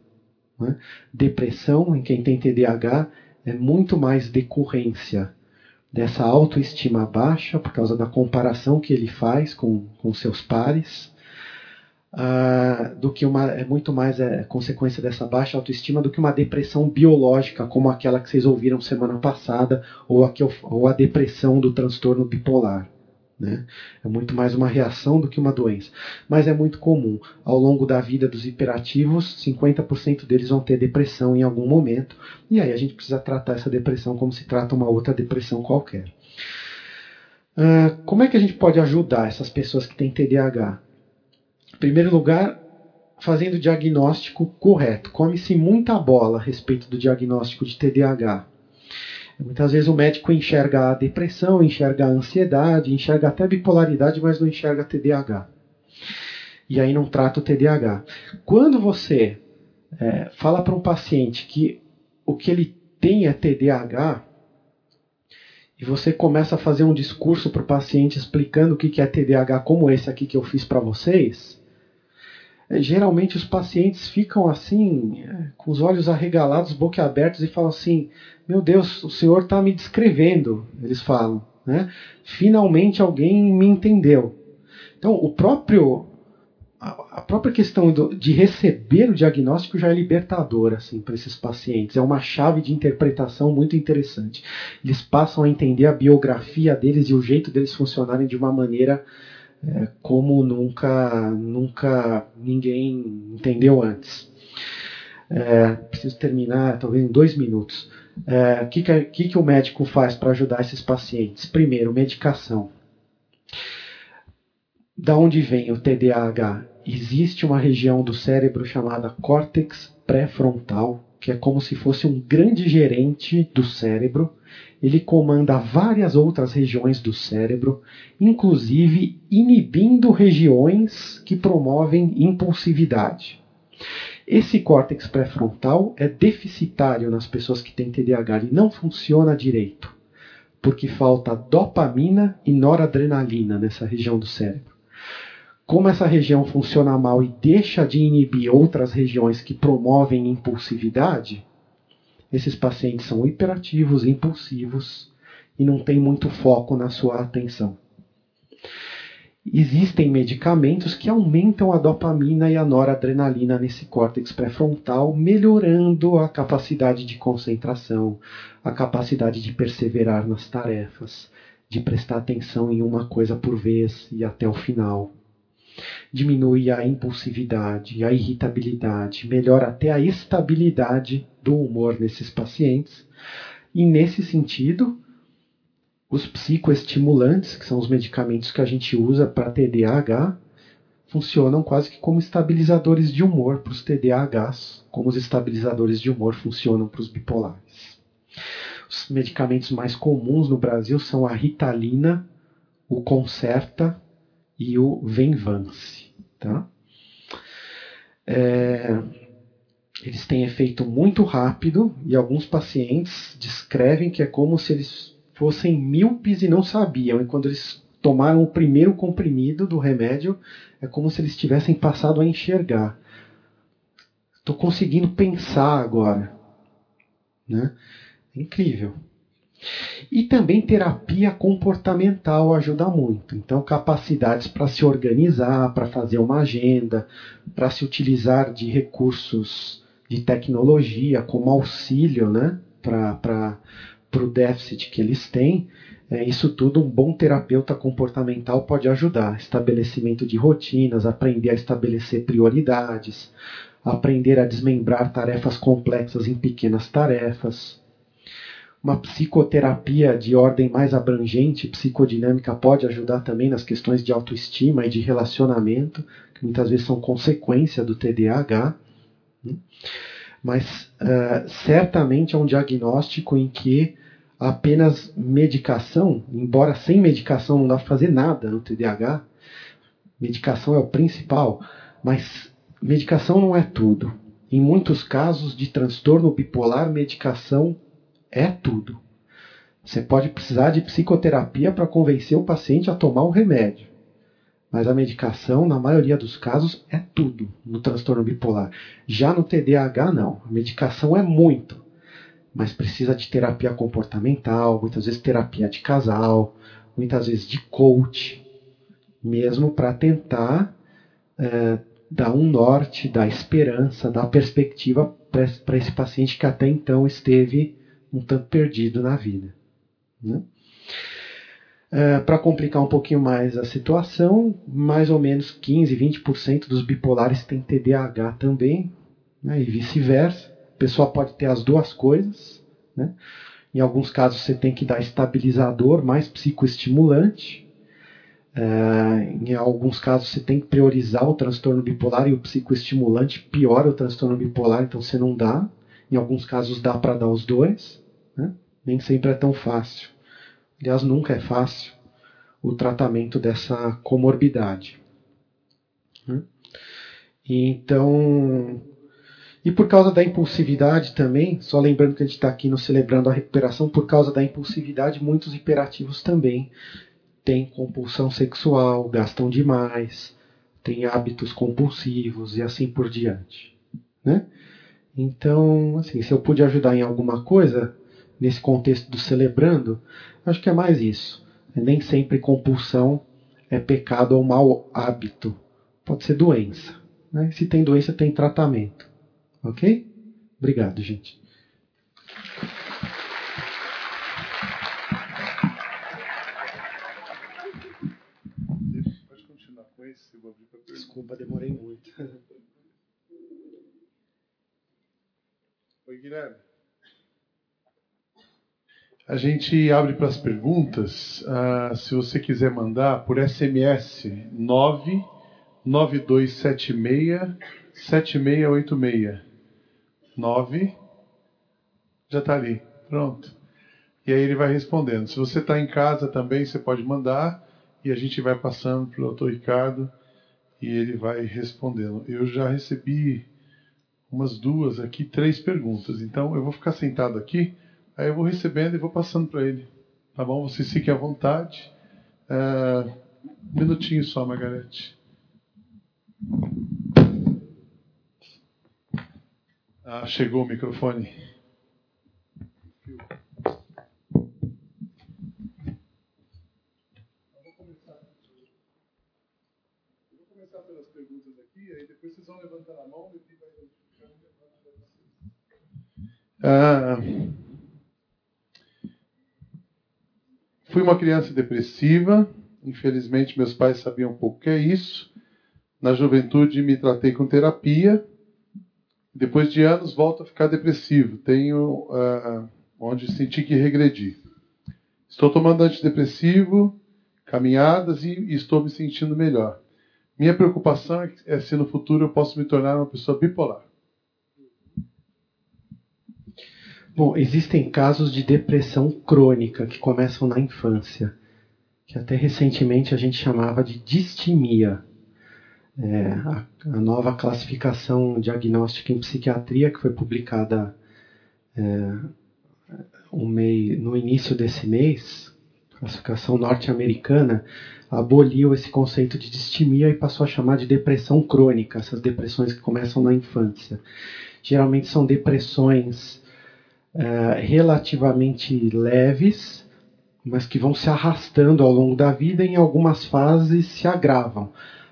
Né? Depressão, em quem tem TDAH, é muito mais decorrência dessa autoestima baixa, por causa da comparação que ele faz com, com seus pares, uh, do que uma. É muito mais é, consequência dessa baixa autoestima do que uma depressão biológica, como aquela que vocês ouviram semana passada, ou a, ou a depressão do transtorno bipolar. Né? É muito mais uma reação do que uma doença. Mas é muito comum. Ao longo da vida dos hiperativos, 50% deles vão ter depressão em algum momento. E aí a gente precisa tratar essa depressão como se trata uma outra depressão qualquer. Uh, como é que a gente pode ajudar essas pessoas que têm TDAH? Em primeiro lugar, fazendo o diagnóstico correto. Come-se muita bola a respeito do diagnóstico de TDAH. Muitas vezes o médico enxerga a depressão, enxerga a ansiedade, enxerga até a bipolaridade, mas não enxerga TDAH. E aí não trata o TDAH. Quando você é, fala para um paciente que o que ele tem é TDAH, e você começa a fazer um discurso para o paciente explicando o que é TDAH, como esse aqui que eu fiz para vocês, geralmente os pacientes ficam assim, é, com os olhos arregalados, boca abertos e falam assim: Meu Deus, o senhor está me descrevendo. Eles falam, né? Finalmente alguém me entendeu. Então, o próprio a própria questão de receber o diagnóstico já é libertadora assim, para esses pacientes. É uma chave de interpretação muito interessante. Eles passam a entender a biografia deles e o jeito deles funcionarem de uma maneira é, como nunca, nunca ninguém entendeu antes. É, preciso terminar, talvez em dois minutos. O é, que, que, que o médico faz para ajudar esses pacientes? Primeiro, medicação. Da onde vem o TDAH? Existe uma região do cérebro chamada córtex pré-frontal, que é como se fosse um grande gerente do cérebro ele comanda várias outras regiões do cérebro, inclusive inibindo regiões que promovem impulsividade. Esse córtex pré-frontal é deficitário nas pessoas que têm TDAH, ele não funciona direito, porque falta dopamina e noradrenalina nessa região do cérebro. Como essa região funciona mal e deixa de inibir outras regiões que promovem impulsividade, esses pacientes são hiperativos, impulsivos e não têm muito foco na sua atenção. Existem medicamentos que aumentam a dopamina e a noradrenalina nesse córtex pré-frontal, melhorando a capacidade de concentração, a capacidade de perseverar nas tarefas, de prestar atenção em uma coisa por vez e até o final diminui a impulsividade, a irritabilidade, melhora até a estabilidade do humor nesses pacientes. E nesse sentido, os psicoestimulantes, que são os medicamentos que a gente usa para TDAH, funcionam quase que como estabilizadores de humor para os TDAHs, como os estabilizadores de humor funcionam para os bipolares. Os medicamentos mais comuns no Brasil são a Ritalina, o Concerta e o Venvance. Tá? É, eles têm efeito muito rápido e alguns pacientes descrevem que é como se eles fossem míopes e não sabiam. E quando eles tomaram o primeiro comprimido do remédio, é como se eles tivessem passado a enxergar. Estou conseguindo pensar agora. Né? Incrível. E também terapia comportamental ajuda muito. Então, capacidades para se organizar, para fazer uma agenda, para se utilizar de recursos de tecnologia como auxílio né, para o déficit que eles têm. É, isso tudo um bom terapeuta comportamental pode ajudar. Estabelecimento de rotinas, aprender a estabelecer prioridades, aprender a desmembrar tarefas complexas em pequenas tarefas uma psicoterapia de ordem mais abrangente, psicodinâmica, pode ajudar também nas questões de autoestima e de relacionamento, que muitas vezes são consequência do TDAH. Né? Mas uh, certamente é um diagnóstico em que apenas medicação, embora sem medicação não dá para fazer nada no TDAH, medicação é o principal, mas medicação não é tudo. Em muitos casos de transtorno bipolar, medicação é tudo. Você pode precisar de psicoterapia para convencer o paciente a tomar um remédio. Mas a medicação, na maioria dos casos, é tudo no transtorno bipolar. Já no TDAH, não. A medicação é muito. Mas precisa de terapia comportamental, muitas vezes terapia de casal, muitas vezes de coach, mesmo para tentar é, dar um norte, dar esperança, dar perspectiva para esse paciente que até então esteve um tanto perdido na vida. Né? É, Para complicar um pouquinho mais a situação, mais ou menos 15, 20% dos bipolares têm TDAH também, né? e vice-versa. A pessoa pode ter as duas coisas. Né? Em alguns casos você tem que dar estabilizador mais psicoestimulante. É, em alguns casos você tem que priorizar o transtorno bipolar e o psicoestimulante piora o transtorno bipolar, então você não dá. Em alguns casos dá para dar os dois. Né? Nem sempre é tão fácil. Aliás, nunca é fácil o tratamento dessa comorbidade. Né? Então, e por causa da impulsividade também, só lembrando que a gente está aqui no Celebrando a Recuperação, por causa da impulsividade, muitos hiperativos também têm compulsão sexual, gastam demais, têm hábitos compulsivos e assim por diante. Né? Então, assim, se eu pude ajudar em alguma coisa, nesse contexto do celebrando, acho que é mais isso. Nem sempre compulsão é pecado ou mau hábito. Pode ser doença. Né? Se tem doença, tem tratamento. Ok? Obrigado, gente. Pode continuar com esse, Desculpa, demorei muito. Oi, Guilherme. A gente abre para as perguntas. Uh, se você quiser mandar por SMS 99276 7686. 9. Já está ali. Pronto. E aí ele vai respondendo. Se você está em casa também, você pode mandar e a gente vai passando para o doutor Ricardo e ele vai respondendo. Eu já recebi umas duas aqui, três perguntas. Então eu vou ficar sentado aqui. Aí eu vou recebendo e vou passando para ele. Tá bom? Vocês fiquem à vontade. É, um minutinho só, Margarete. Ah, chegou o microfone. Vocês vão levantando a mão e vai ah, Fui uma criança depressiva. Infelizmente, meus pais sabiam um pouco o que é isso. Na juventude, me tratei com terapia. Depois de anos, volto a ficar depressivo. Tenho uh, onde senti que regredi. Estou tomando antidepressivo, caminhadas e, estou me sentindo melhor. Minha preocupação é, é se no futuro eu posso me tornar uma pessoa bipolar. Bom, existem casos de depressão crônica que começam na infância, que até recentemente a gente chamava de distimia. É, a, a, nova classificação diagnóstica em psiquiatria que foi publicada é, um mês, no início desse mês, classificação norte-americana, aboliu esse conceito de distimia e passou a chamar de depressão crônica, essas depressões que começam na infância. Geralmente são depressões é, relativamente leves, mas que vão se arrastando ao longo da vida e em algumas fases se agravam.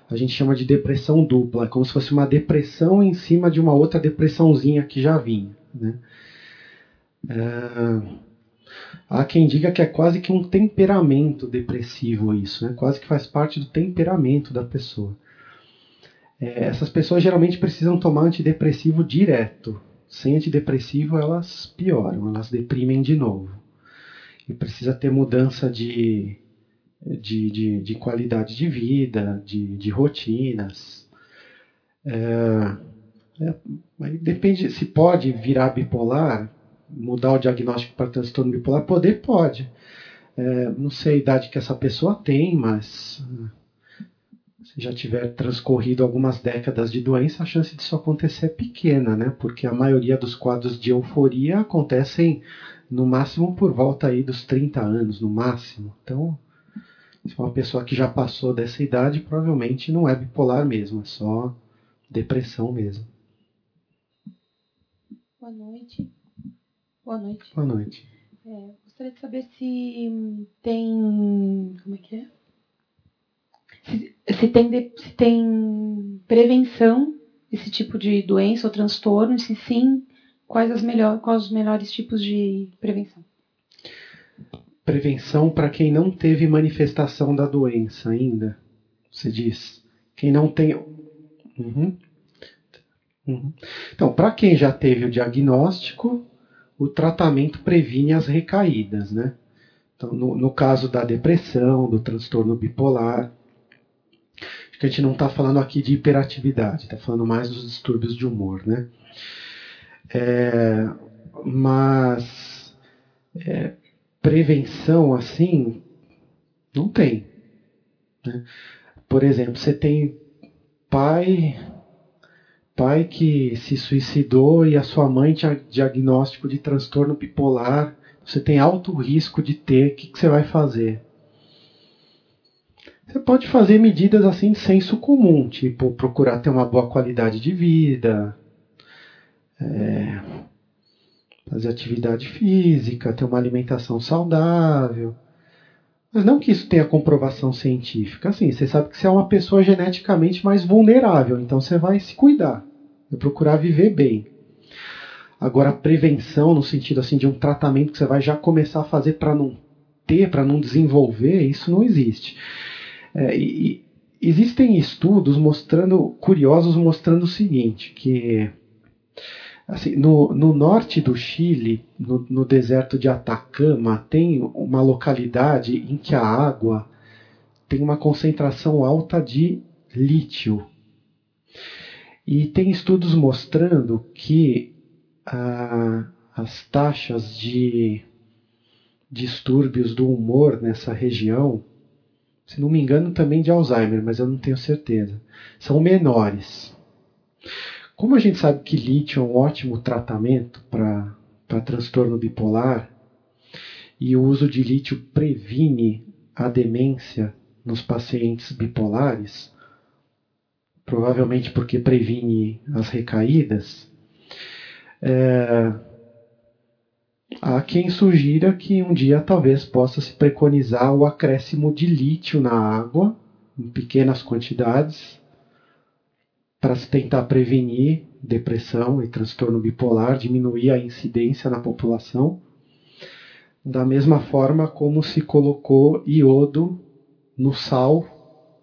A gente chama de depressão dupla, como se fosse uma depressão em cima de uma outra depressãozinha que já vinha. Né? É, há quem diga que é quase que um temperamento depressivo isso, né? quase que faz parte do temperamento da pessoa. É, essas pessoas geralmente precisam tomar antidepressivo direto, sem antidepressivo, elas pioram, elas deprimem de novo. E precisa ter mudança de, de, de, de qualidade de vida, de, de rotinas. É, é, depende se pode virar bipolar, mudar o diagnóstico para transtorno bipolar, poder pode. É, não sei a idade que essa pessoa tem, mas se já tiver transcorrido algumas décadas de doença, a chance disso acontecer é pequena, né? Porque a maioria dos quadros de euforia acontecem no máximo por volta aí dos 30 anos, no máximo. Então, se uma pessoa que já passou dessa idade, provavelmente não é bipolar mesmo, é só depressão mesmo. Boa noite. Boa noite. Boa noite. É, gostaria de saber se tem. Como é que é? Se, se, tem, de, se tem prevenção desse tipo de doença ou transtorno, se sim, quais, as melhor, quais os melhores tipos de prevenção? Prevenção para quem não teve manifestação da doença ainda, você diz. Quem não tem. Uhum. Uhum. Então, para quem já teve o diagnóstico, o tratamento previne as recaídas, né? Então, no, no caso da depressão, do transtorno bipolar, que a gente não está falando aqui de hiperatividade, está falando mais dos distúrbios de humor, né? É, mas é, prevenção assim não tem. Né? Por exemplo, você tem pai pai que se suicidou e a sua mãe tinha diagnóstico de transtorno bipolar, você tem alto risco de ter, o que, que você vai fazer? Você pode fazer medidas assim de senso comum, tipo procurar ter uma boa qualidade de vida, é, fazer atividade física, ter uma alimentação saudável. Mas não que isso tenha comprovação científica. Assim, você sabe que você é uma pessoa geneticamente mais vulnerável, então você vai se cuidar, vai procurar viver bem. Agora, prevenção no sentido assim de um tratamento que você vai já começar a fazer para não ter, para não desenvolver, isso não existe. É, e, existem estudos mostrando, curiosos, mostrando o seguinte, que assim, no, no norte do Chile, no, no deserto de Atacama, tem uma localidade em que a água tem uma concentração alta de lítio. E tem estudos mostrando que ah, as taxas de distúrbios do humor nessa região se não me engano, também de Alzheimer, mas eu não tenho certeza. São menores. Como a gente sabe que lítio é um ótimo tratamento para transtorno bipolar, e o uso de lítio previne a demência nos pacientes bipolares, provavelmente porque previne as recaídas, é, Há quem sugira que um dia talvez possa se preconizar o acréscimo de lítio na água, em pequenas quantidades, para se tentar prevenir depressão e transtorno bipolar, diminuir a incidência na população, da mesma forma como se colocou iodo no sal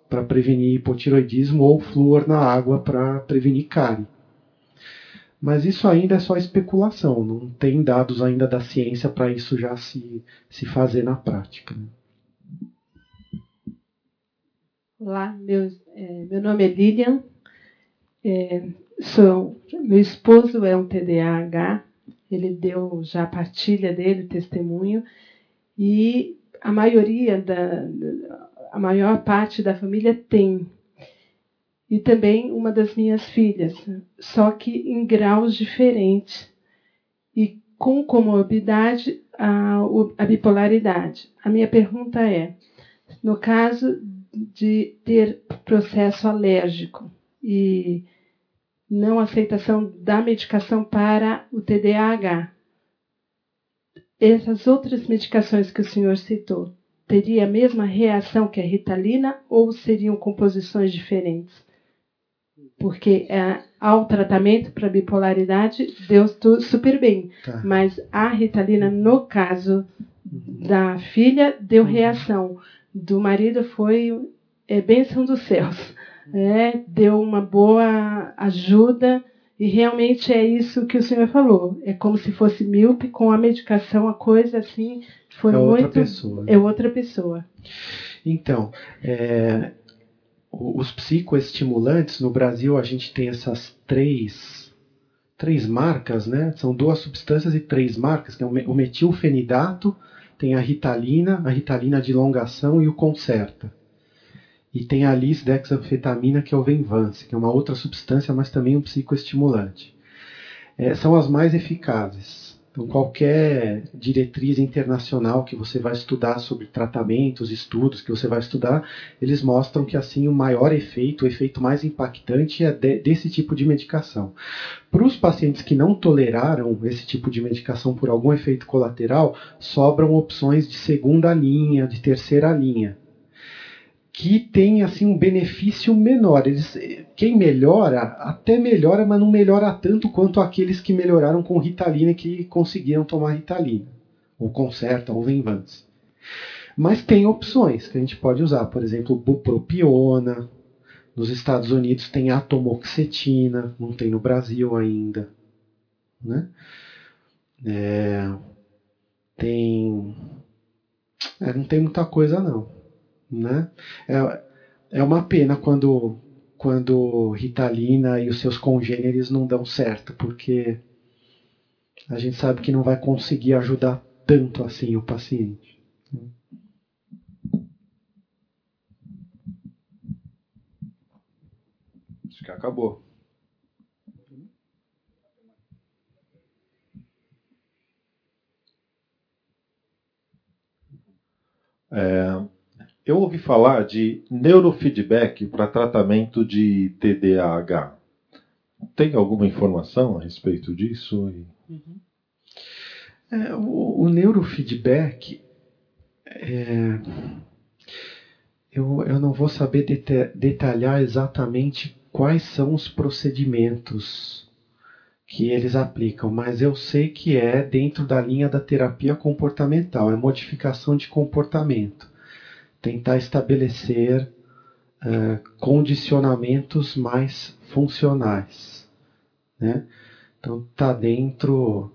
para prevenir hipotiroidismo ou flúor na água para prevenir cárie. Mas isso ainda é só especulação, não tem dados ainda da ciência para isso já se, se fazer na prática. Né? Olá, meu, é, meu nome é Lilian, é, sou, meu esposo é um TDAH, ele deu já a partilha dele, o testemunho, e a maioria da, a maior parte da família tem. E também uma das minhas filhas, só que em graus diferentes. E com comorbidade a, a bipolaridade. A minha pergunta é: no caso de ter processo alérgico e não aceitação da medicação para o TDAH, essas outras medicações que o senhor citou, teria a mesma reação que a ritalina ou seriam composições diferentes? Porque é, ao tratamento para bipolaridade deu tudo super bem, tá. mas a ritalina, no caso da filha, deu uhum. reação. Do marido foi é, bênção dos céus. É, deu uma boa ajuda e realmente é isso que o senhor falou. É como se fosse míope com a medicação, a coisa assim foi é muito. Outra pessoa. É outra pessoa. Então, é, os psicoestimulantes no Brasil a gente tem essas três três marcas, né? São duas substâncias e três marcas, que é o metilfenidato, tem a ritalina, a ritalina de longação e o concerta. E tem a lisdexanfetamina, que é o Venvance, que é uma outra substância, mas também um psicoestimulante. É, são as mais eficazes. Então, qualquer diretriz internacional que você vai estudar sobre tratamentos, estudos que você vai estudar, eles mostram que assim o maior efeito, o efeito mais impactante é de, desse tipo de medicação. Para os pacientes que não toleraram esse tipo de medicação por algum efeito colateral, sobram opções de segunda linha, de terceira linha que tem assim um benefício menor. Eles, quem melhora até melhora, mas não melhora tanto quanto aqueles que melhoraram com Ritalina que conseguiram tomar Ritalina, ou Concerta, ou Venvance. Mas tem opções que a gente pode usar, por exemplo, bupropiona. Nos Estados Unidos tem atomoxetina, não tem no Brasil ainda, né? É, tem, é, não tem muita coisa não. Né? É, é uma pena quando, quando Ritalina e os seus congêneres não dão certo, porque a gente sabe que não vai conseguir ajudar tanto assim o paciente. Acho que acabou. É, eu ouvi falar de neurofeedback para tratamento de TDAH. Tem alguma informação a respeito disso? Uhum. É, o, o, neurofeedback, é, eu, eu não vou saber detalhar exatamente quais são os procedimentos que eles aplicam, mas eu sei que é dentro da linha da terapia comportamental, é modificação de comportamento tentar estabelecer uh, condicionamentos mais funcionais. Né? Então, está dentro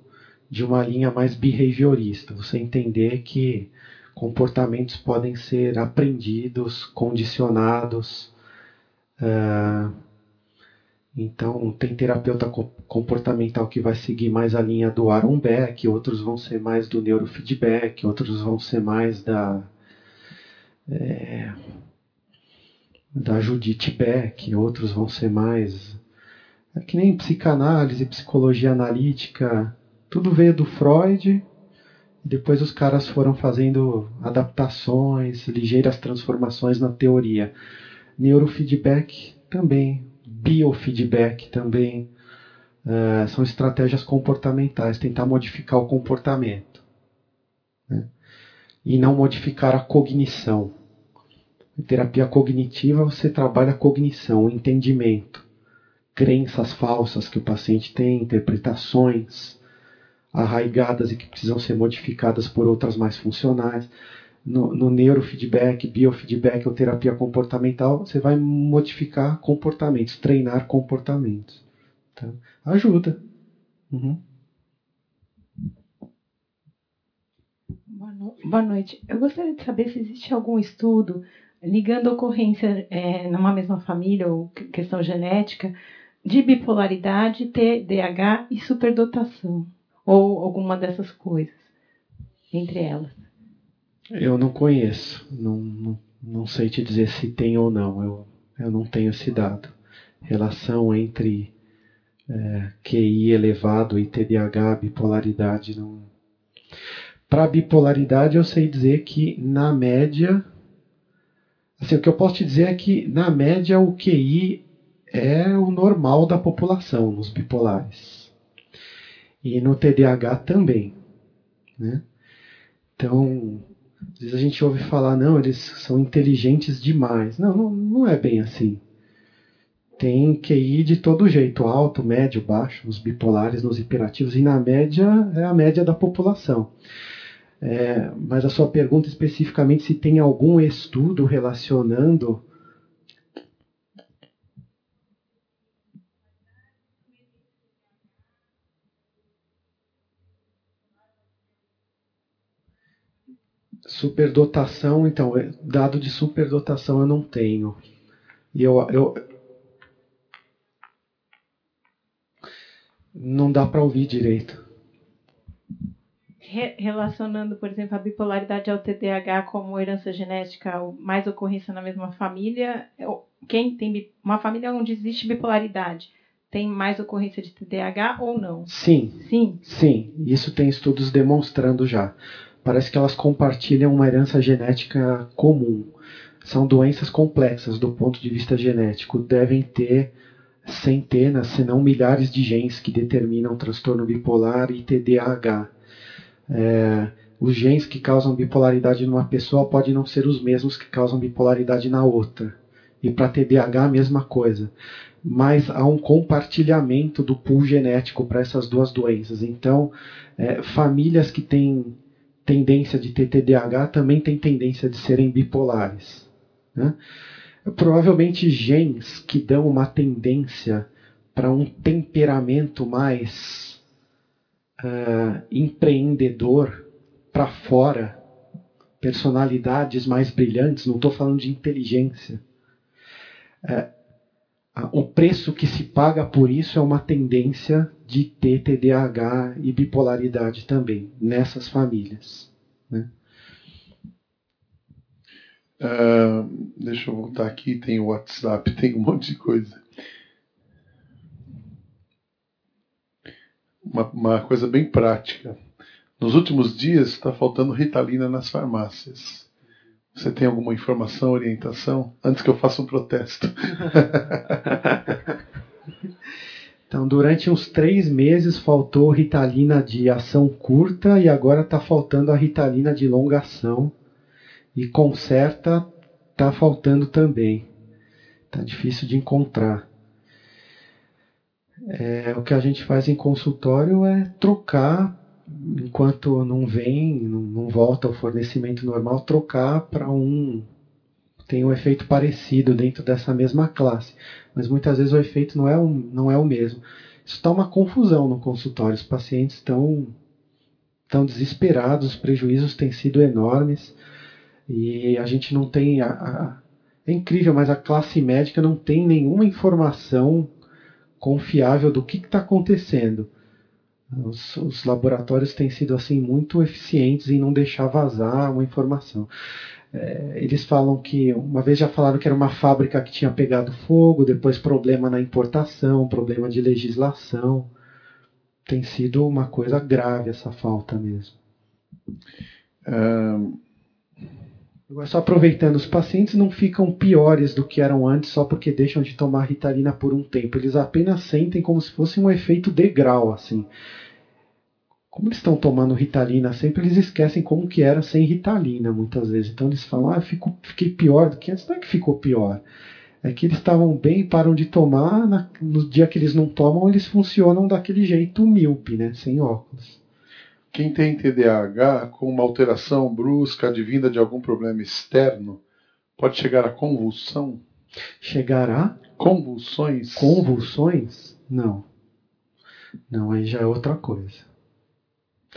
de uma linha mais behaviorista, você entender que comportamentos podem ser aprendidos, condicionados. Uh, então, tem terapeuta comportamental que vai seguir mais a linha do Aaron Beck, outros vão ser mais do neurofeedback, outros vão ser mais da é, da Judith Beck, outros vão ser mais. É que nem psicanálise, psicologia analítica, tudo veio do Freud. Depois os caras foram fazendo adaptações, ligeiras transformações na teoria. Neurofeedback também, biofeedback também. Uh, são estratégias comportamentais, tentar modificar o comportamento. Né? E não modificar a cognição. Em terapia cognitiva, você trabalha a cognição, o entendimento, crenças falsas que o paciente tem, interpretações arraigadas e que precisam ser modificadas por outras mais funcionais. No, no neurofeedback, biofeedback ou terapia comportamental, você vai modificar comportamentos, treinar comportamentos. Tá? Ajuda, Uhum. Boa, no... Boa noite. Eu gostaria de saber se existe algum estudo ligando ocorrência é, numa mesma família ou questão genética de bipolaridade, TDAH e superdotação, ou alguma dessas coisas, entre elas. Eu não conheço, não, não, não sei te dizer se tem ou não, eu, eu não tenho esse dado. Relação entre é, QI elevado e TDAH, bipolaridade, não. Para bipolaridade, eu sei dizer que, na média, assim, o que eu posso te dizer é que, na média, o QI é o normal da população nos bipolares. E no TDAH também. Né? Então, às vezes a gente ouve falar, não, eles são inteligentes demais. Não, não, não é bem assim. Tem QI de todo jeito, alto, médio, baixo, nos bipolares, nos hiperativos, e na média é a média da população. É, mas a sua pergunta especificamente se tem algum estudo relacionando Superdotação, então, é, dado de superdotação eu não tenho. E eu, eu não dá para ouvir direito. Relacionando, por exemplo, a bipolaridade ao TDAH como herança genética, mais ocorrência na mesma família, quem tem uma família onde existe bipolaridade, tem mais ocorrência de TDAH ou não? Sim. Sim. Sim, isso tem estudos demonstrando já parece que elas compartilham uma herança genética comum. São doenças complexas do ponto de vista genético, devem ter centenas, se não milhares de genes que determinam transtorno bipolar e TDAH. É, os genes que causam bipolaridade numa pessoa podem não ser os mesmos que causam bipolaridade na outra. E para TDAH a mesma coisa. Mas há um compartilhamento do pool genético para essas duas doenças. Então, é, famílias que têm tendência de ter TDAH também tem tendência de serem bipolares. Né? Provavelmente genes que dão uma tendência para um temperamento mais uh, empreendedor para fora, personalidades mais brilhantes, não estou falando de inteligência. Uh, o preço que se paga por isso é uma tendência de ter TDAH e bipolaridade também nessas famílias. Né? Uh, deixa eu voltar aqui, tem o WhatsApp, tem um monte de coisa. Uma, uma coisa bem prática. Nos últimos dias está faltando ritalina nas farmácias. Você tem alguma informação, orientação? Antes que eu faça um protesto. então, durante uns três meses faltou Ritalina de ação curta e agora está faltando a Ritalina de longa ação. E conserta está faltando também. Está difícil de encontrar. É, o que a gente faz em consultório é trocar enquanto não vem, não, não volta ao fornecimento normal, trocar para um tem um efeito parecido dentro dessa mesma classe, mas muitas vezes o efeito não é, um, não é o mesmo. Isso está uma confusão no consultório. Os pacientes estão, estão desesperados, os prejuízos têm sido enormes e a gente não tem. A, a, é incrível, mas a classe médica não tem nenhuma informação confiável do que está acontecendo. Os, os, laboratórios têm sido assim muito eficientes em não deixar vazar uma informação. É, eles falam que uma vez já falaram que era uma fábrica que tinha pegado fogo, depois problema na importação, problema de legislação. Tem sido uma coisa grave essa falta mesmo. Um... Agora, só aproveitando, os pacientes não ficam piores do que eram antes só porque deixam de tomar ritalina por um tempo. Eles apenas sentem como se fosse um efeito degrau, assim. Como eles estão tomando ritalina sempre, eles esquecem como que era sem ritalina, muitas vezes. Então eles falam, ah, eu fico, fiquei pior do que antes. Não é que ficou pior. É que eles estavam bem param de tomar. Na, no dia que eles não tomam, eles funcionam daquele jeito míope, né? Sem óculos. Quem tem TDAH com uma alteração brusca advinda de algum problema externo pode chegar a convulsão? Chegar a? Convulsões? Convulsões? Não. Não, aí já é outra coisa.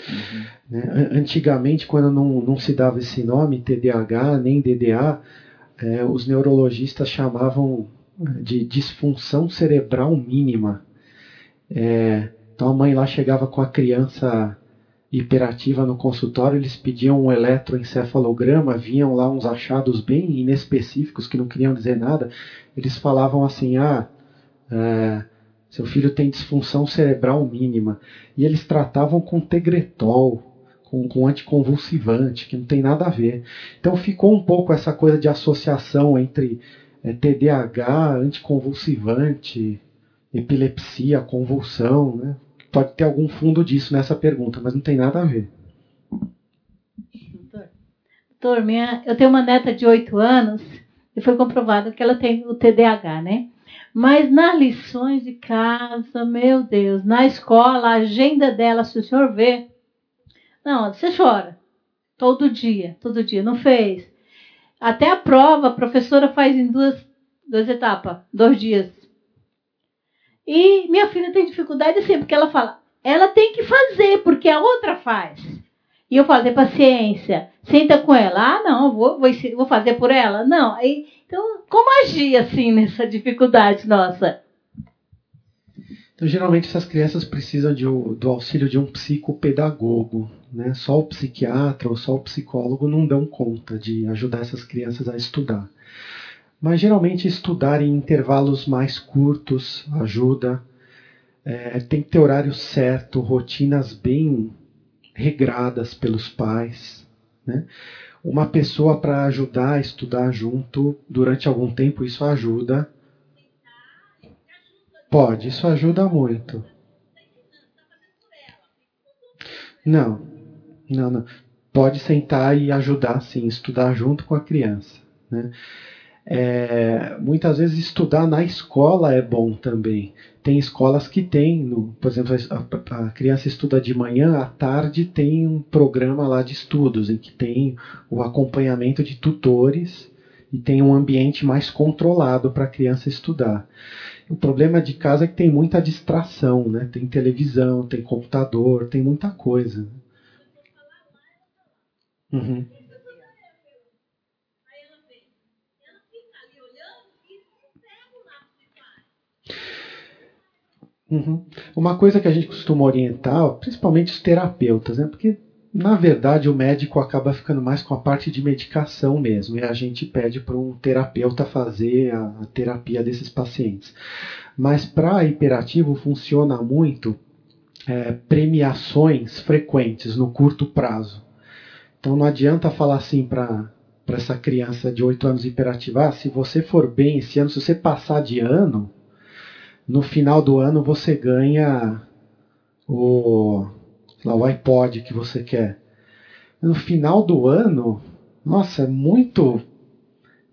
Uhum. Né? Antigamente, quando não, não se dava esse nome, TDAH nem DDA, é, os neurologistas chamavam é, de disfunção cerebral mínima. É, então a mãe lá chegava com a criança hiperativa no consultório, eles pediam um eletroencefalograma, vinham lá uns achados bem inespecíficos que não queriam dizer nada. Eles falavam assim: ah, é, seu filho tem disfunção cerebral mínima. E eles tratavam com tegretol, com, com anticonvulsivante, que não tem nada a ver. Então ficou um pouco essa coisa de associação entre é, TDAH, anticonvulsivante, epilepsia, convulsão, né? Pode ter algum fundo disso nessa pergunta, mas não tem nada a ver. Doutor, minha, eu tenho uma neta de 8 anos e foi comprovado que ela tem o TDAH, né? Mas nas lições de casa, meu Deus, na escola, a agenda dela, se o senhor vê, não, você chora. Todo dia, todo dia. Não fez. Até a prova, a professora faz em duas, duas etapas, dois dias. E minha filha tem dificuldade assim, porque ela fala, ela tem que fazer, porque a outra faz. E eu fazer paciência, senta com ela. Ah, não, vou, vou, vou fazer por ela? Não. Então, como agir assim nessa dificuldade nossa? Então, geralmente essas crianças precisam de, do auxílio de um psicopedagogo. Né? Só o psiquiatra ou só o psicólogo não dão conta de ajudar essas crianças a estudar. Mas geralmente estudar em intervalos mais curtos ajuda. É, tem que ter horário certo, rotinas bem regradas pelos pais. Né? Uma pessoa para ajudar a estudar junto durante algum tempo, isso ajuda. Pode, isso ajuda muito. Não, não, não. Pode sentar e ajudar, sim, estudar junto com a criança. Né? É, muitas vezes estudar na escola é bom também. Tem escolas que tem, no, por exemplo, a, a, criança estuda de manhã, à tarde tem um programa lá de estudos em que tem o acompanhamento de tutores e tem um ambiente mais controlado para a criança estudar. O problema de casa é que tem muita distração, né? Tem televisão, tem computador, tem muita coisa. Uhum. Uhum. Uma coisa que a gente costuma orientar, principalmente os terapeutas, né? Porque na verdade o médico acaba ficando mais com a parte de medicação mesmo, e a gente pede para um terapeuta fazer a, a terapia desses pacientes. Mas para hiperativo funciona muito é, premiações frequentes no curto prazo. Então não adianta falar assim para essa criança de 8 anos hiperativa, ah, se você for bem esse ano, se você passar de ano, no final do ano você ganha o, lá, o iPod que você quer. No final do ano, nossa, é muito,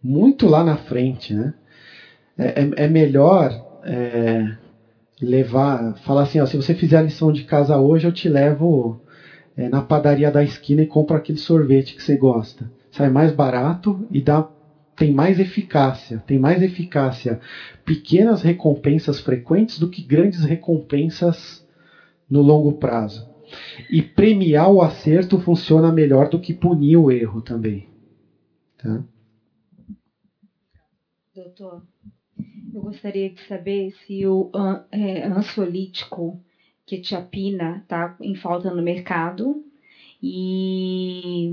muito lá na frente, né? É, é, é melhor é, levar, falar assim, ó, se você fizer a lição de casa hoje, eu te levo é, na padaria da esquina e compro aquele sorvete que você gosta. Sai mais barato e dá tem mais eficácia, tem mais eficácia pequenas recompensas frequentes do que grandes recompensas no longo prazo. E premiar o acerto funciona melhor do que punir o erro também. Tá? Doutor, eu gostaria de saber se o é, ansiolítico quetiapina está em falta no mercado e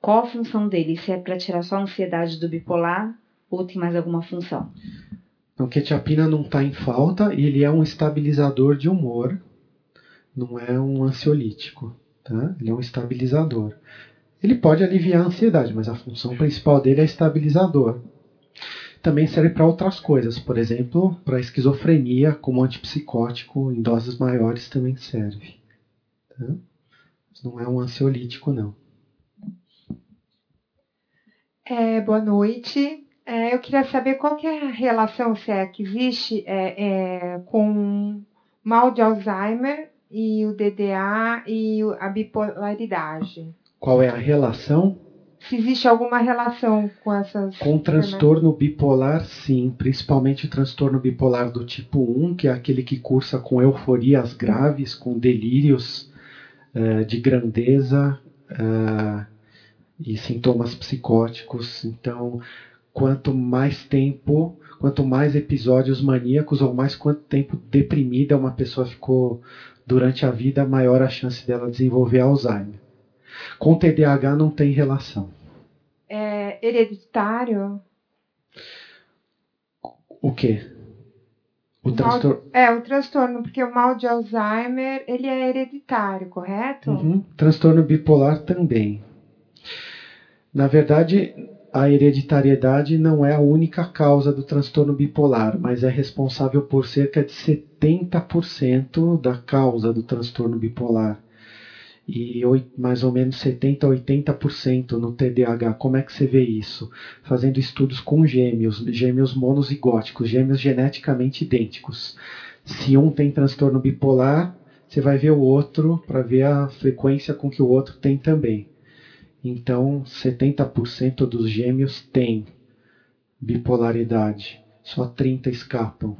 qual a função dele? Se é para tirar só a ansiedade do bipolar ou tem mais alguma função? Então, quetiapina não está em falta e ele é um estabilizador de humor, não é um ansiolítico. Tá? Ele é um estabilizador. Ele pode aliviar a ansiedade, mas a função principal dele é estabilizador. Também serve para outras coisas, por exemplo, para esquizofrenia, como antipsicótico, em doses maiores também serve. Tá? Não é um ansiolítico, não. É, boa noite. É, eu queria saber qual que é a relação, se é que existe, é, é, com mal de Alzheimer e o DDA e a bipolaridade. Qual é a relação? se existe alguma relação com essas. Com transtorno bipolar, sim, principalmente o transtorno bipolar do tipo 1, que é aquele que cursa com euforias graves, com delírios uh, de grandeza uh, e sintomas psicóticos. Então, quanto mais tempo, quanto mais episódios maníacos ou mais quanto tempo deprimida uma pessoa ficou durante a vida, maior a chance dela desenvolver Alzheimer. Com TDAH não tem relação. É hereditário? O quê? O, o transtorno. É, o transtorno, porque o mal de Alzheimer, ele é hereditário, correto? Uhum. Transtorno bipolar também. Na verdade, a hereditariedade não é a única causa do transtorno bipolar, mas é responsável por cerca de 70% da causa do transtorno bipolar e mais ou menos 70 a 80% no TDAH. Como é que você vê isso? Fazendo estudos com gêmeos, gêmeos monozigóticos, gêmeos geneticamente idênticos. Se um tem transtorno bipolar, você vai ver o outro para ver a frequência com que o outro tem também. Então, 70% dos gêmeos têm bipolaridade, só 30 escapam.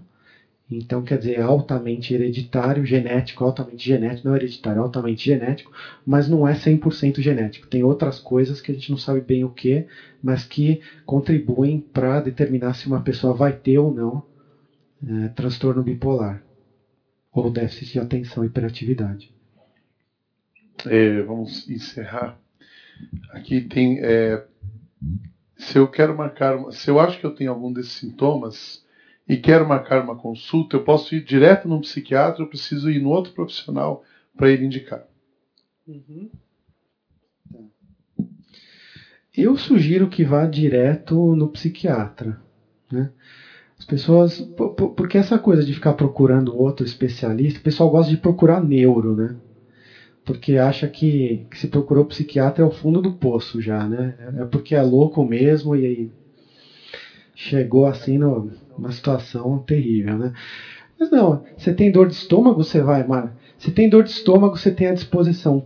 Então, quer dizer, é altamente hereditário, genético, altamente genético, não hereditário, altamente genético, mas não é 100% genético. Tem outras coisas que a gente não sabe bem o que, mas que contribuem para determinar se uma pessoa vai ter ou não é, transtorno bipolar ou déficit de atenção e hiperatividade. É, vamos encerrar. Aqui tem. É, se eu quero marcar, se eu acho que eu tenho algum desses sintomas e quero marcar uma consulta, eu posso ir direto num psiquiatra, eu preciso ir no outro profissional para ele indicar. Uhum. Eu sugiro que vá direto no psiquiatra. Né? As pessoas. Porque essa coisa de ficar procurando outro especialista, o pessoal gosta de procurar neuro, né? Porque acha que, que se procurou psiquiatra é o fundo do poço já, né? É porque é louco mesmo e aí chegou assim numa situação terrível, né? Mas não, você tem dor de estômago, você vai, Mara. Se tem dor de estômago, você tem à disposição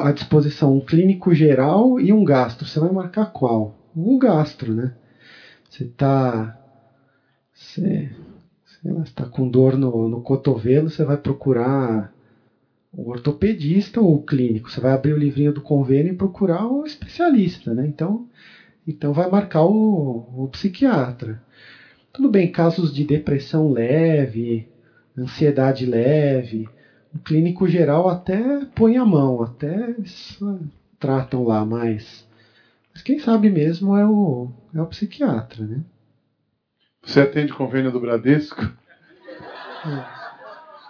à disposição um clínico geral e um gastro. Você vai marcar qual? O gastro, né? Você está você, está com dor no, no cotovelo, você vai procurar o ortopedista ou o clínico. Você vai abrir o livrinho do convênio e procurar o especialista, né? Então, então vai marcar o, o psiquiatra. Tudo bem, casos de depressão leve, ansiedade leve, o clínico geral até põe a mão, até eles tratam lá, mas, mas quem sabe mesmo é o, é o psiquiatra, né? Você atende convênio do Bradesco?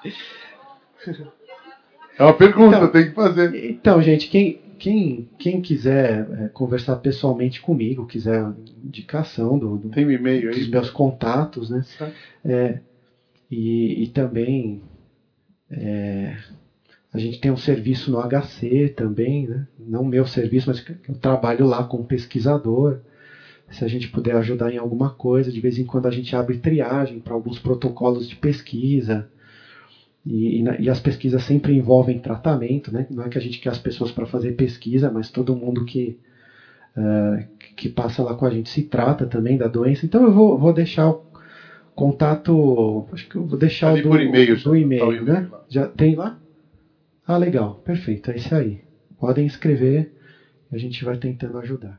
É uma pergunta, então, tem que fazer. Então, gente, quem, quem, quem quiser é, conversar pessoalmente comigo, quiser indicação do, do Tem e-mail dos meus contatos, né? É, e, e, também é, a gente tem um serviço no HC também, né? Não meu serviço, mas eu trabalho lá como pesquisador. Se a gente puder ajudar em alguma coisa, de vez em quando a gente abre triagem para alguns protocolos de pesquisa. E, e, e, as pesquisas sempre envolvem tratamento, né? Não é que a gente quer as pessoas para fazer pesquisa, mas todo mundo que, uh, que passa lá com a gente se trata também da doença. Então eu vou, vou deixar o contato, acho que eu vou deixar o do, e-mail, do e-mail, né? Já tem lá? Ah, legal, perfeito, é isso aí. Podem escrever, a gente vai tentando ajudar.